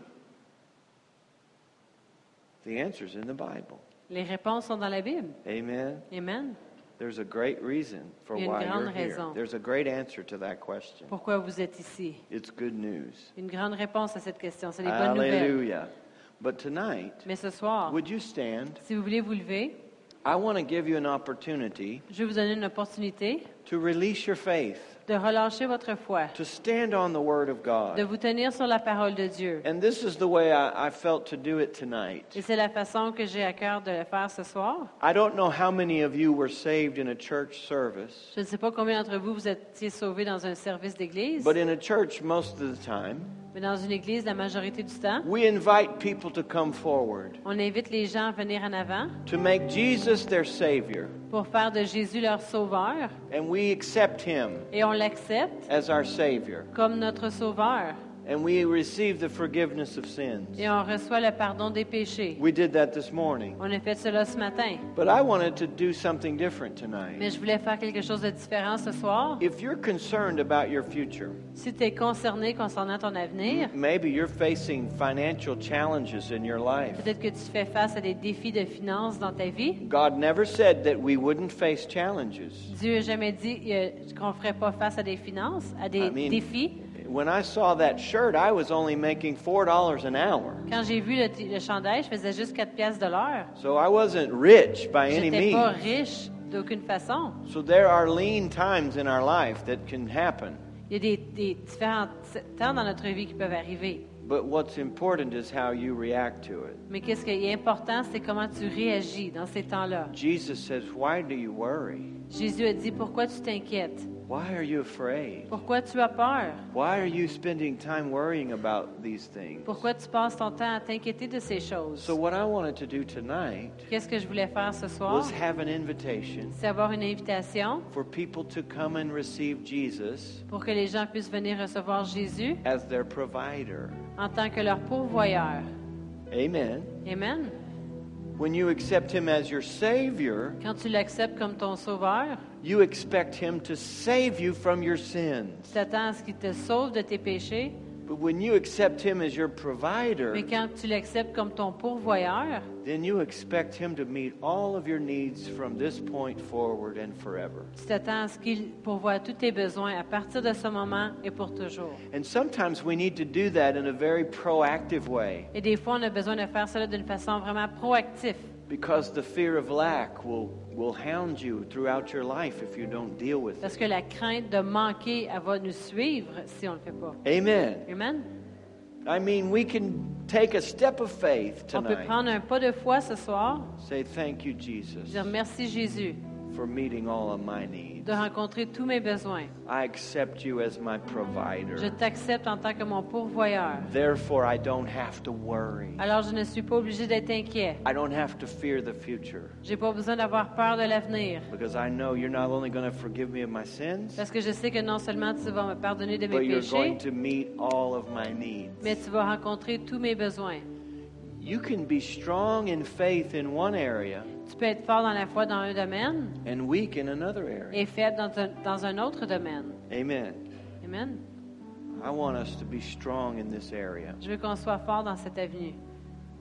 The answer's in the Bible. Les réponses sont dans la Bible. Amen. Amen. There's a great reason for Il y a une why grande you're here. raison. There's a great answer to that question. Pourquoi vous êtes ici? It's good news. Une grande réponse à cette question. C'est des bonnes nouvelles. Hallelujah. But tonight, Mais ce soir, would you stand? si vous voulez vous lever, I want to give you an opportunity je vais vous donner une opportunité to release your faith, de relâcher votre foi, to stand on the Word of de God. vous tenir sur la parole de Dieu. And this is the way I, I felt to do it tonight. Et c'est la façon que j'ai à cœur de le faire ce soir. I don't know how many of you were saved in a church service, Je ne sais pas combien d'entre vous vous étiez sauvés dans un service d'église, but in a church, most of the time, mais dans une église, la majorité du temps, we invite people to come forward on invite les gens à venir en avant to make Jesus their Savior, pour faire de Jésus leur sauveur. And we accept Him et on l'accepte as our Savior, comme notre sauveur and we receive the forgiveness of sins. et on reçoit le pardon des péchés. We did that this morning. On a fait cela ce matin, But I wanted to do something different tonight. mais je voulais faire quelque chose de différent ce soir. If you're concerned about your future, Si tu es concerné concernant ton avenir, maybe you're facing financial challenges in your life. peut-être que tu fais face à des défis de finances dans ta vie. God never said that we wouldn't face challenges. Dieu n'a jamais dit euh, qu'on ne ferait pas face à des finances, à des I mean- défis. When I saw that shirt, I was only making $4 an hour. Quand j'ai vu le, t- le chandail, je faisais juste 4 pièces de l'heure. So I wasn't rich by Je any n'étais pas means. riche d'aucune façon. So there are lean times in our life that can happen. Il y a des, des différents t- temps dans notre vie qui peuvent arriver. But what's important is how you react to it. Mais qu'est-ce qui est important, c'est comment tu réagis dans ces temps-là. Jesus says, Why do you worry? Jésus a dit, pourquoi tu t'inquiètes? Why are you afraid? Pourquoi tu as peur? Why are you spending time worrying about these things? Pourquoi tu passes ton temps à t'inquiéter de ces choses? So, what I wanted to do tonight Qu'est-ce que je voulais faire ce soir? was have an invitation C'est avoir une invitation for people to come and receive Jesus pour que les gens puissent venir recevoir Jésus as their provider. en tant que leur pourvoyeur. Amen. Amen. When you accept Him as your Savior, Quand tu l'acceptes comme ton sauveur, you expect Him to save you from your sins. tu t'attends à ce qu'il te sauve de tes péchés. But when you accept Him as your provider, Mais quand tu l'acceptes comme ton pourvoyeur, then you expect Him to meet all of your needs from this point forward and forever. tu t'attends à ce qu'il pourvoie tous tes besoins à partir de ce moment et pour toujours. And sometimes we need to do that in a very proactive way Et des fois, on a besoin de faire cela d'une façon vraiment proactive. Because the fear of lack will, will hound you throughout your life if you don't deal with Parce it. que la crainte de manquer, elle va nous suivre si on le fait pas. Amen. Amen. I mean, we can take a step of faith On peut tonight. prendre un pas de foi ce soir, Say, Thank you, Jesus, dire merci Jésus for meeting all of my needs. De rencontrer tous mes besoins. I accept you as my Je provider. t'accepte en tant que mon pourvoyeur. Therefore, I don't have to worry. Alors je ne suis pas obligé d'être inquiet. I don't have to fear the future J'ai pas besoin d'avoir peur de l'avenir. because I know you're not only going to forgive me of my sins, Parce que je sais que non seulement tu vas me pardonner de mes but you're going péchés, to meet all of my needs. mais tu vas rencontrer tous mes besoins. You can be strong in faith in one area Tu peux être fort dans la foi dans un domaine and weak in another area. et faible dans un, dans un autre domaine. Amen. Amen. I want us to be strong in this area Je veux qu'on soit fort dans cette avenue.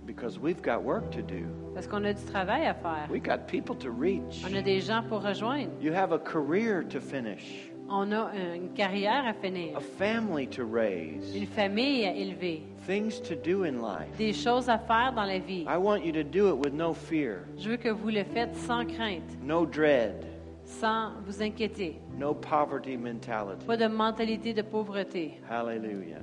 because we've got work to do. Parce qu'on a du travail à faire. We got people to reach. On a des gens pour rejoindre. You have a career to finish, On a une carrière à finir. a family to raise, Une famille à élever. Things to do in life. Des choses à faire dans la vie. I want you to do it with no fear, Je veux que vous le faites sans crainte, no dread, sans vous inquiéter. no poverty mentality. Pas de mentalité de pauvreté. Hallelujah.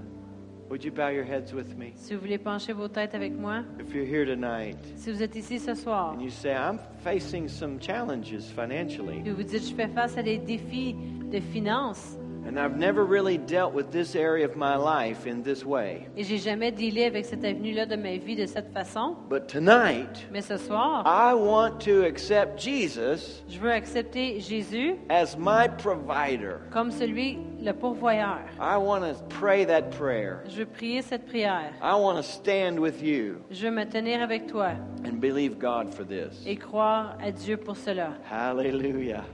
Would you bow your heads with me? Si vous voulez pencher vos têtes avec moi, If you're here tonight si vous êtes ici ce soir, and you say, I'm facing some challenges financially, et vous dites, je fais face à des défis de finances and I've never really dealt with this area of my life in this way. et j'ai jamais dealé avec cette avenue-là de ma vie de cette façon, But tonight, mais ce soir, I want to accept Jesus je veux accepter Jésus as my provider. comme celui, le pourvoyeur. I want to pray that prayer. Je veux prier cette prière. I want to stand with you Je veux me tenir avec toi and believe God for this. et croire à Dieu pour cela. Hallelujah.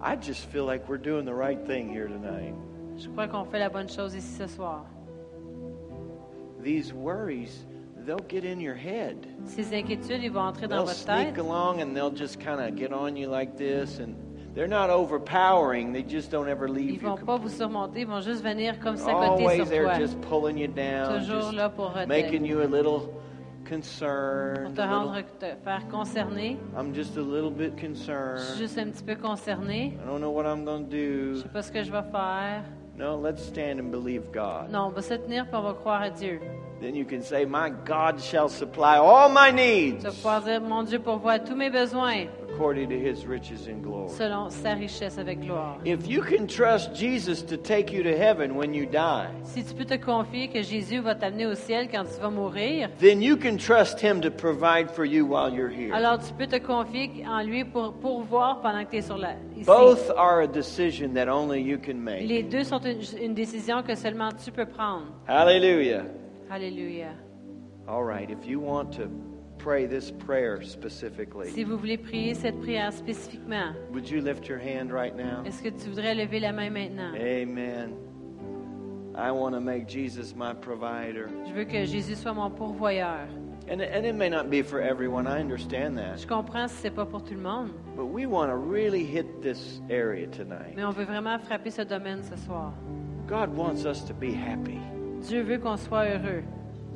I just feel like we're doing the right thing here tonight. Je crois qu'on fait la bonne chose ici ce soir. These worries, they'll get in your head. Ces inquiétudes, ils vont entrer dans They'll votre sneak tête. along and they'll just kind of get on you like this, and they're not overpowering. They just don't ever Ils leave you. vont pas vous surmonter, ils vont juste venir comme s'accoter Always sur they're toi. just pulling you down, Toujours just là pour, euh, te- making you a little pour concerned. te a little- rendre, te faire concerné. I'm just a little bit Je suis concerned. juste un petit peu concerné. I don't know what I'm going to Je do. sais pas ce que je vais faire. No, let's stand and believe God. Non, on va se tenir puis on va croire à Dieu. Then you can say, My God shall supply all my needs Tu vas pouvoir dire, mon Dieu pourvoit tous mes besoins according to his riches in glory. selon sa richesse avec gloire. If you can trust Jesus to take you to heaven when you die, Si tu peux te confier que Jésus va t'amener au ciel quand tu vas mourir, then you can trust him to provide for you while you're here. alors tu peux te confier en lui pour pourvoir pendant que tu es sur la ici. Both are a decision that only you can make. Les deux sont une, une décision que seulement tu peux prendre. Hallelujah. Alléluia. All right, if you want to pray this prayer specifically, Si vous voulez prier cette prière spécifiquement, would you lift your hand right now? est-ce que tu voudrais lever la main maintenant? Amen. I want to make Jesus my provider. Je veux que Jésus soit mon pourvoyeur. And, and it may not be for everyone, I understand that. Je comprends si c'est pas pour tout le monde, But we want to really hit this area tonight. mais on veut vraiment frapper ce domaine ce soir. God wants us to be happy. Dieu veut qu'on soit heureux.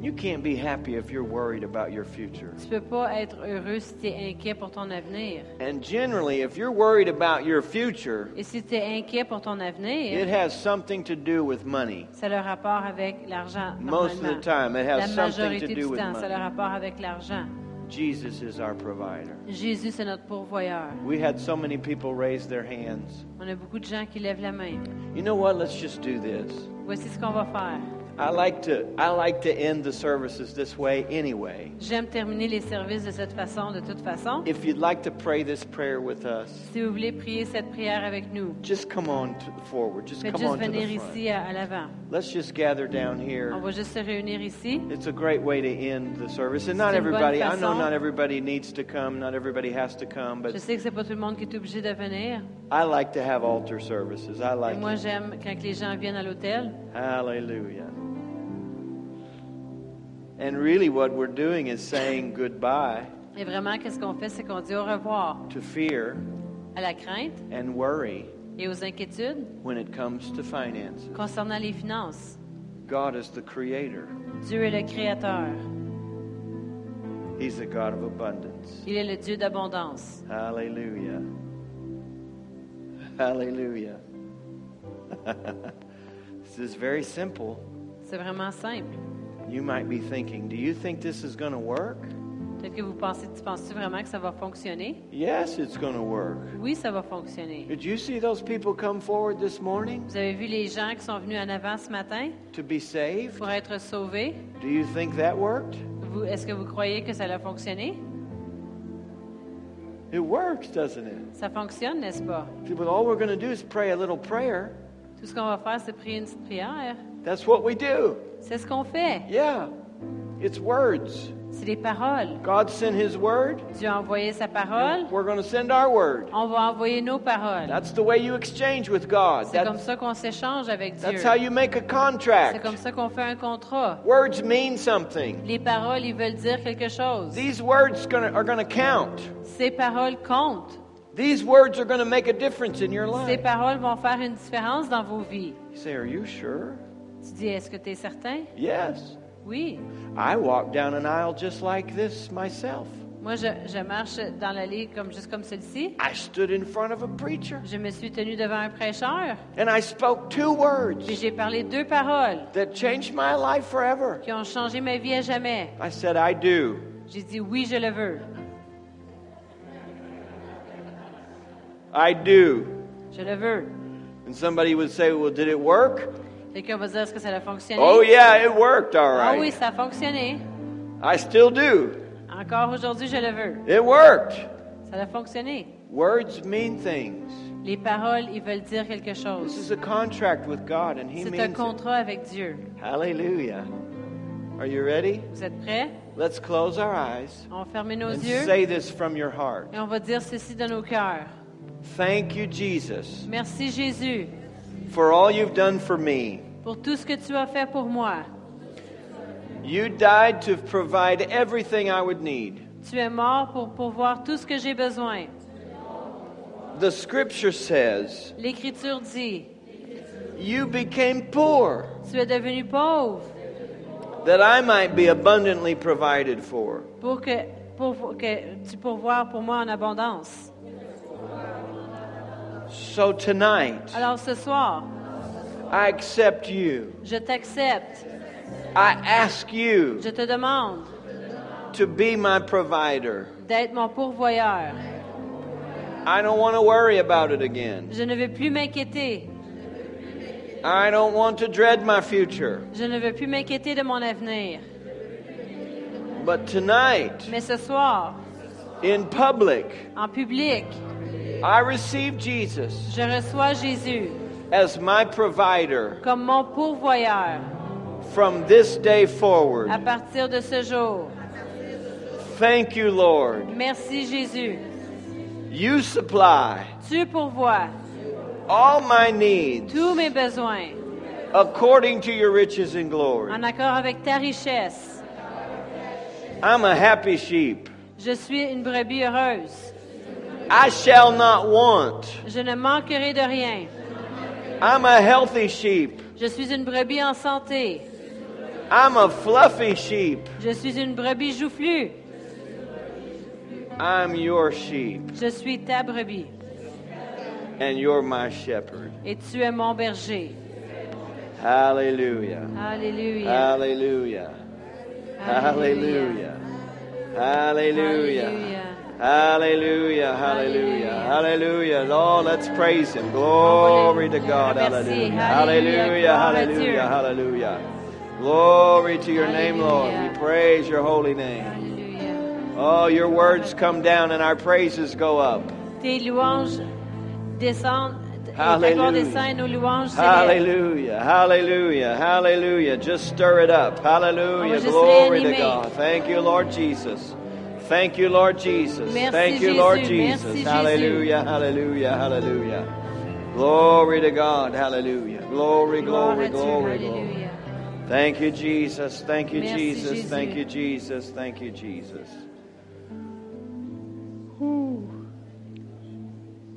You can't be happy if you're worried about your future. Tu peux pas être heureux si tu es inquiet pour ton avenir. And generally, if you're worried about your future, Et si tu es inquiet pour ton it avenir, has something to do with money. ça a le rapport avec l'argent. Most of the time, it La has something to majorité do du with temps, ça a le money. rapport avec l'argent. Jesus is our provider. Jésus, c'est notre pourvoyeur. We had so many people raise their hands. On a beaucoup de gens qui lèvent la main. You know what? Let's just do this. Voici ce qu'on va faire. I like to I like to end the services this way anyway. J'aime terminer les services de cette façon, de toute façon. If you'd like to pray this prayer with us, Si vous voulez prier cette prière avec nous, just come on to forward. Just come juste on to venir the front. ici à, à l'avant. Let's just gather down On here. va juste se réunir ici. It's a great way to end the service. And not everybody, I know not everybody needs to come, not everybody has to come, Je but sais que c'est pas tout le monde qui est obligé de venir. I like to have altar services. I Et like moi, j'aime quand les gens viennent à l'hôtel. Hallelujah. And really, what we're doing is saying goodbye Et vraiment, qu'est-ce qu'on fait? C'est qu'on dit au revoir to fear à la crainte and worry et aux inquiétudes when it comes to finances. concernant les finances. God is the creator, Dieu est le créateur. He's the God of abundance. Il est le Dieu d'abondance. Hallelujah. Hallelujah. this is very simple. C'est vraiment simple. You might be thinking, do you think this is going to work? Peut-être que vous pensez, tu penses-tu vraiment que ça va fonctionner? Yes, it's going to work. Oui, ça va fonctionner. Did you see those people come forward this morning Vous avez vu les gens qui sont venus en avant ce matin to be saved? pour être sauvés? Do you think that worked? Vous, est-ce que vous croyez que ça a fonctionné? It works, doesn't it? Ça fonctionne, n'est-ce pas? See, But all we're going to do is pray a little prayer. Tout ce qu'on va faire, c'est prier une petite prière. That's what we do. C'est ce qu'on fait. Yeah. It's words. C'est des paroles. God sent His word. Dieu a envoyé sa parole. We're going to send our word. On va envoyer nos paroles. That's the way you exchange with God. C'est comme That's, ça qu'on s'échange avec Dieu. that's how you make a C'est contract. comme ça qu'on fait un contrat. Words mean something. Les paroles, ils veulent dire quelque chose. These words are going to count. Ces paroles comptent. These words are going to make a difference in your Ces life. paroles vont faire une différence dans vos vies. You say, Are you sure? Tu dis, est-ce que tu es certain? Yes. Oui. I walked down an aisle just like this myself. Moi, je, je marche dans l'allée comme, juste comme celle-ci. I stood in front of a preacher Je me suis tenue devant un prêcheur. and I spoke two Puis words j'ai parlé deux paroles that changed my life forever. qui ont changé ma vie à jamais. I said, I do. J'ai dit, oui, je le veux. I do. Je le veux. And somebody would say, Well, did it work? Quelqu'un va dire, est-ce que ça a fonctionné? Oh, yeah, it worked all Ah oui, right. ça a fonctionné. I still do. Encore aujourd'hui, je le veux. It worked. Ça a fonctionné. Words mean things. Les paroles, ils veulent dire quelque This chose. is a contract with God, and He C'est un means it. contrat avec Dieu. Hallelujah. Are you ready? Vous êtes prêts? Let's close our eyes On va fermer nos and yeux say this from your heart. et on va dire ceci de nos cœurs. Thank you, Jesus, Merci Jésus for all you've done for me. pour tout ce que tu as fait pour moi. You died to provide everything I would need. Tu es mort pour pourvoir tout ce que j'ai besoin. The scripture says, L'Écriture dit, You became poor tu es devenu pauvre that I might be abundantly provided for. pour que, pour que tu pourvoies pour moi en abondance. So tonight, Alors ce soir, I accept you. je t'accepte. I ask you Je te demande to be my provider. d'être mon pourvoyeur. I don't want to worry about it again. Je ne veux plus m'inquiéter. I don't want to dread my future. Je ne veux plus m'inquiéter de mon avenir. But tonight, Mais ce soir, in public, en public, I receive Jesus je reçois Jésus as my provider comme mon pourvoyeur from this day forward. à partir de ce jour. Thank you, Lord. Merci Jésus. You supply Tu pourvois all my needs tous mes besoins according to your riches and glory. en accord avec ta richesse. I'm a happy sheep. Je suis une brebis heureuse. I shall not want. Je ne manquerai de rien. I'm a healthy sheep. Je suis une brebis en santé. I'm a fluffy sheep. Je suis une brebis joufflue. I'm your sheep, Je suis ta brebis and you're my shepherd. et tu es mon berger. Hallelujah. Alléluia. Hallelujah. Hallelujah. Hallelujah. Hallelujah. Hallelujah. Hallelujah. Hallelujah. Lord, let's praise Him. Glory to God. Hallelujah. Hallelujah. Hallelujah. Hallelujah. Glory to your name, Lord. We praise your holy name. Oh, your words come down and our praises go up. Tes louanges descendent. Hallelujah. descend nos louanges. Hallelujah, hallelujah, hallelujah. Just stir it up. Hallelujah. On va juste Glory to. God. Thank you, Lord Jesus. Thank you, Lord Jesus. Merci, Thank you, Lord Jésus. Jesus. Merci, Jésus. hallelujah, hallelujah, hallelujah. Glory to God. Hallelujah. Glory, glory, glory, glory. Thank you, Jesus. Thank you, Merci, Jesus. Jésus. Thank you, Jesus. Thank you, Jesus. Whew.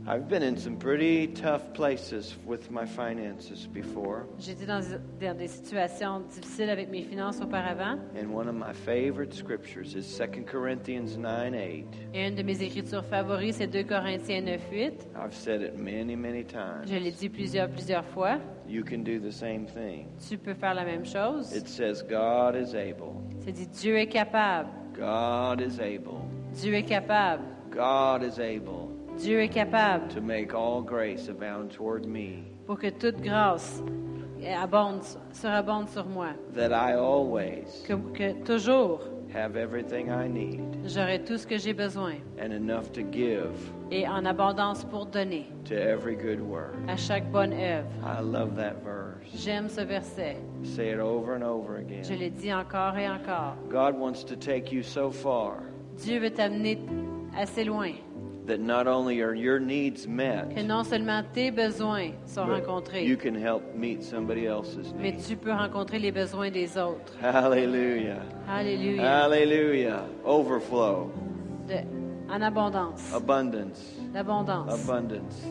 I've been in some pretty tough places with my finances before, J'étais dans, dans des situations difficiles avec mes finances auparavant. and one of my favorite scriptures is 2 Corinthians 9 8. Et une de mes écritures favorites, c'est 2 Corinthiens 9, 8. I've said it many, many times. Je l'ai dit plusieurs, plusieurs fois. You can do the same thing. Tu peux faire la même chose. It says, God is able. C'est dit Dieu est capable. God is able. Dieu est capable. God is able Dieu est capable to make all grace abound toward me, pour que toute grâce abonde, surabonde sur moi. that I always Que, que toujours have everything I need j'aurai tout ce que j'ai besoin and enough to give et en abondance pour donner to every good work. à chaque bonne œuvre. I love that verse. J'aime ce verset. Say it over and over Je again. l'ai dit encore et encore. God wants to take you so far Dieu veut t'amener assez loin that not only are your needs que met, non seulement tes besoins sont rencontrés, you can help meet somebody else's mais needs. tu peux rencontrer les besoins des autres. Hallelujah. Alléluia. Hallelujah. Overflow. De- en abondance. Abundance. D'abondance. Abundance.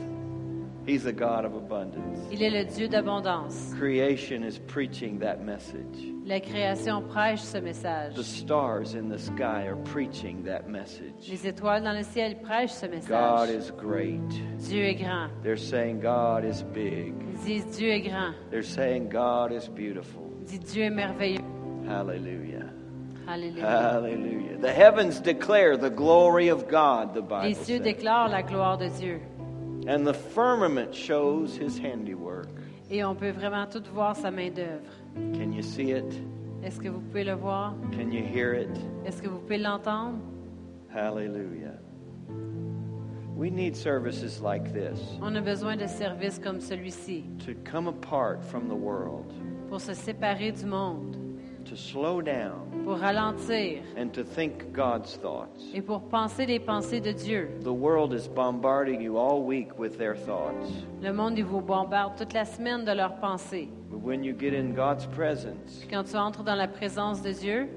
He's a God of abundance. Il est le Dieu d'abondance. Creation is preaching that message. La création prêche ce message. The stars in the sky are preaching that message. Les étoiles dans le ciel prêchent ce God message. is great. Dieu est grand. They're saying God is big. Ils disent Dieu est grand. They're saying God is beautiful. Ils disent Dieu est merveilleux. Hallelujah. Alléluia. Hallelujah. The heavens declare the glory of God, the Bible Les cieux says. déclarent la gloire de Dieu. And the firmament shows his handiwork. Et on peut vraiment tout voir sa main d'œuvre. Can you see it? Est-ce que vous pouvez le voir? Can you hear it? Est-ce que vous pouvez l'entendre? Hallelujah. We need services like this On a besoin de services comme celui-ci to come apart from the world, pour se séparer du monde, to slow down, pour ralentir and to think God's thoughts. et pour penser les pensées de Dieu. The world is bombarding you all week with their thoughts. Le monde, il vous bombarde toute la semaine de leurs pensées. But when you get in God's presence, Quand tu entres dans la présence de Dieu,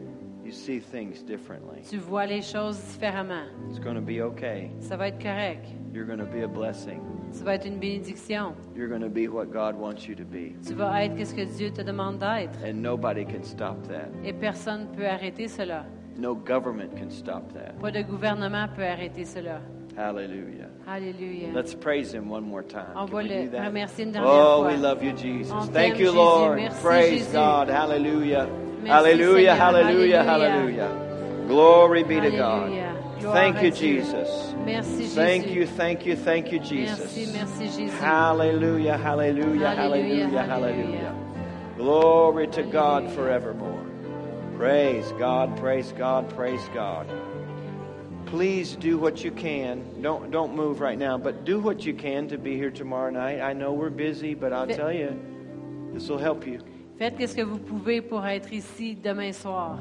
you see things differently. tu vois les choses différemment. It's going to be okay. Ça va être correct. You're going to be a blessing. Ça va être une bénédiction. You're going to be what God wants you to be. Tu vas être ce que Dieu te demande d'être. And nobody can stop that. Et personne peut arrêter cela. No government can stop that. Pas de gouvernement peut arrêter cela. Hallelujah. Alléluia. Let's praise him one more time. On va le remercier une dernière Oh, fois. we love you, Jesus. On Thank you, Jésus. Lord. Merci, Praise Jésus. God. Hallelujah. Hallelujah, hallelujah, hallelujah. Glory be to God. Thank you, Jesus. Thank you, thank you, thank you, Jesus. Merci, merci, Jésus. Hallelujah, hallelujah, Hallelujah, hallelujah, hallelujah. hallelujah. Glory to God forevermore. Praise God, praise God, praise God. Please do what you can. Don't don't move right now, but do what you can to be here tomorrow night. I know we're busy, but I'll tell you, this will help you. Faites ce que vous pouvez pour être ici demain soir.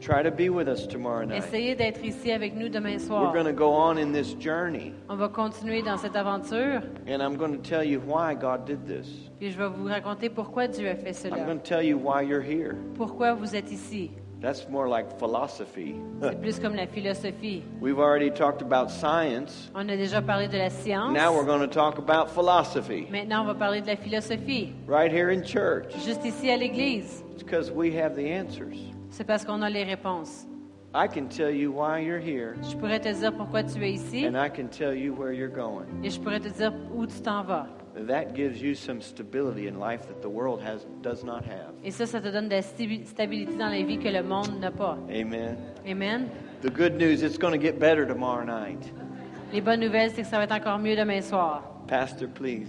Try to be with us tomorrow night. Essayez d'être ici avec nous demain We're soir. going to go on in this journey, On va continuer dans cette aventure. and I'm going to tell you why God did this. Puis je vais vous raconter pourquoi Dieu a fait I'm cela. going to tell you why you're here. Pourquoi vous êtes ici. That's more like philosophy. C'est plus comme la philosophie. We've already talked about science. On a déjà parlé de la science. Now we're going to talk about philosophy Maintenant, on va parler de la philosophie. right here in church. Juste ici à l'église. It's because we have the answers. C'est parce qu'on a les réponses. I can tell you why you're here, Je pourrais te dire pourquoi tu es ici and I can tell you where you're going. et je pourrais te dire où tu t'en vas. That gives you some stability in life that the world has does not have. Et ça, ça te donne de la stabi- stabilité dans la vie que le monde n'a pas. Amen. Amen. The good news, it's going to get better tomorrow night. Les bonnes nouvelles, c'est que ça va être encore mieux demain soir. Pastor, please.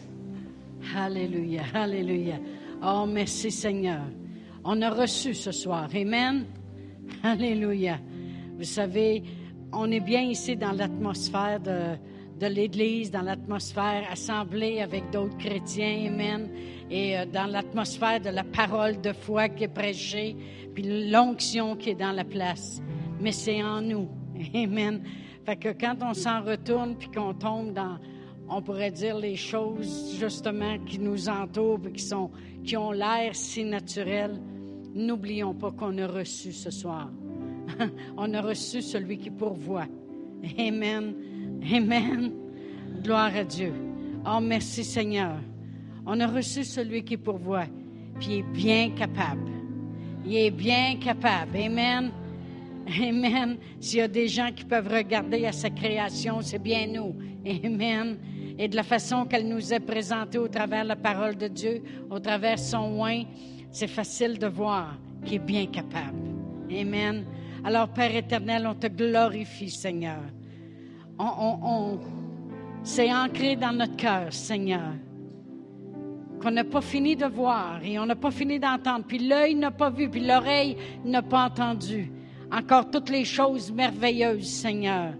Alléluia, Alléluia. Oh, merci Seigneur. On a reçu ce soir. Amen. Alléluia. Vous savez, on est bien ici dans l'atmosphère de, de l'Église, dans l'atmosphère assemblée avec d'autres chrétiens. Amen. Et euh, dans l'atmosphère de la parole de foi qui est prêchée, puis l'onction qui est dans la place. Mais c'est en nous. Amen. Fait que quand on s'en retourne puis qu'on tombe dans on pourrait dire les choses justement qui nous entourent et qui, sont, qui ont l'air si naturelles. N'oublions pas qu'on a reçu ce soir. on a reçu celui qui pourvoit. Amen. Amen. Gloire à Dieu. Oh, merci Seigneur. On a reçu celui qui pourvoit, puis il est bien capable. Il est bien capable. Amen. Amen. S'il y a des gens qui peuvent regarder à sa création, c'est bien nous. Amen. Et de la façon qu'elle nous est présentée au travers la parole de Dieu, au travers son oin, c'est facile de voir qu'il est bien capable. Amen. Alors, Père éternel, on te glorifie, Seigneur. On, on, c'est ancré dans notre cœur, Seigneur qu'on n'a pas fini de voir et on n'a pas fini d'entendre, puis l'œil n'a pas vu, puis l'oreille n'a pas entendu. Encore toutes les choses merveilleuses, Seigneur,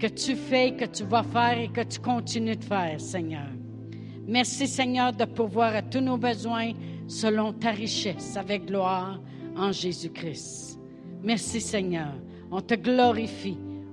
que tu fais, que tu vas faire et que tu continues de faire, Seigneur. Merci, Seigneur, de pourvoir à tous nos besoins selon ta richesse avec gloire en Jésus-Christ. Merci, Seigneur. On te glorifie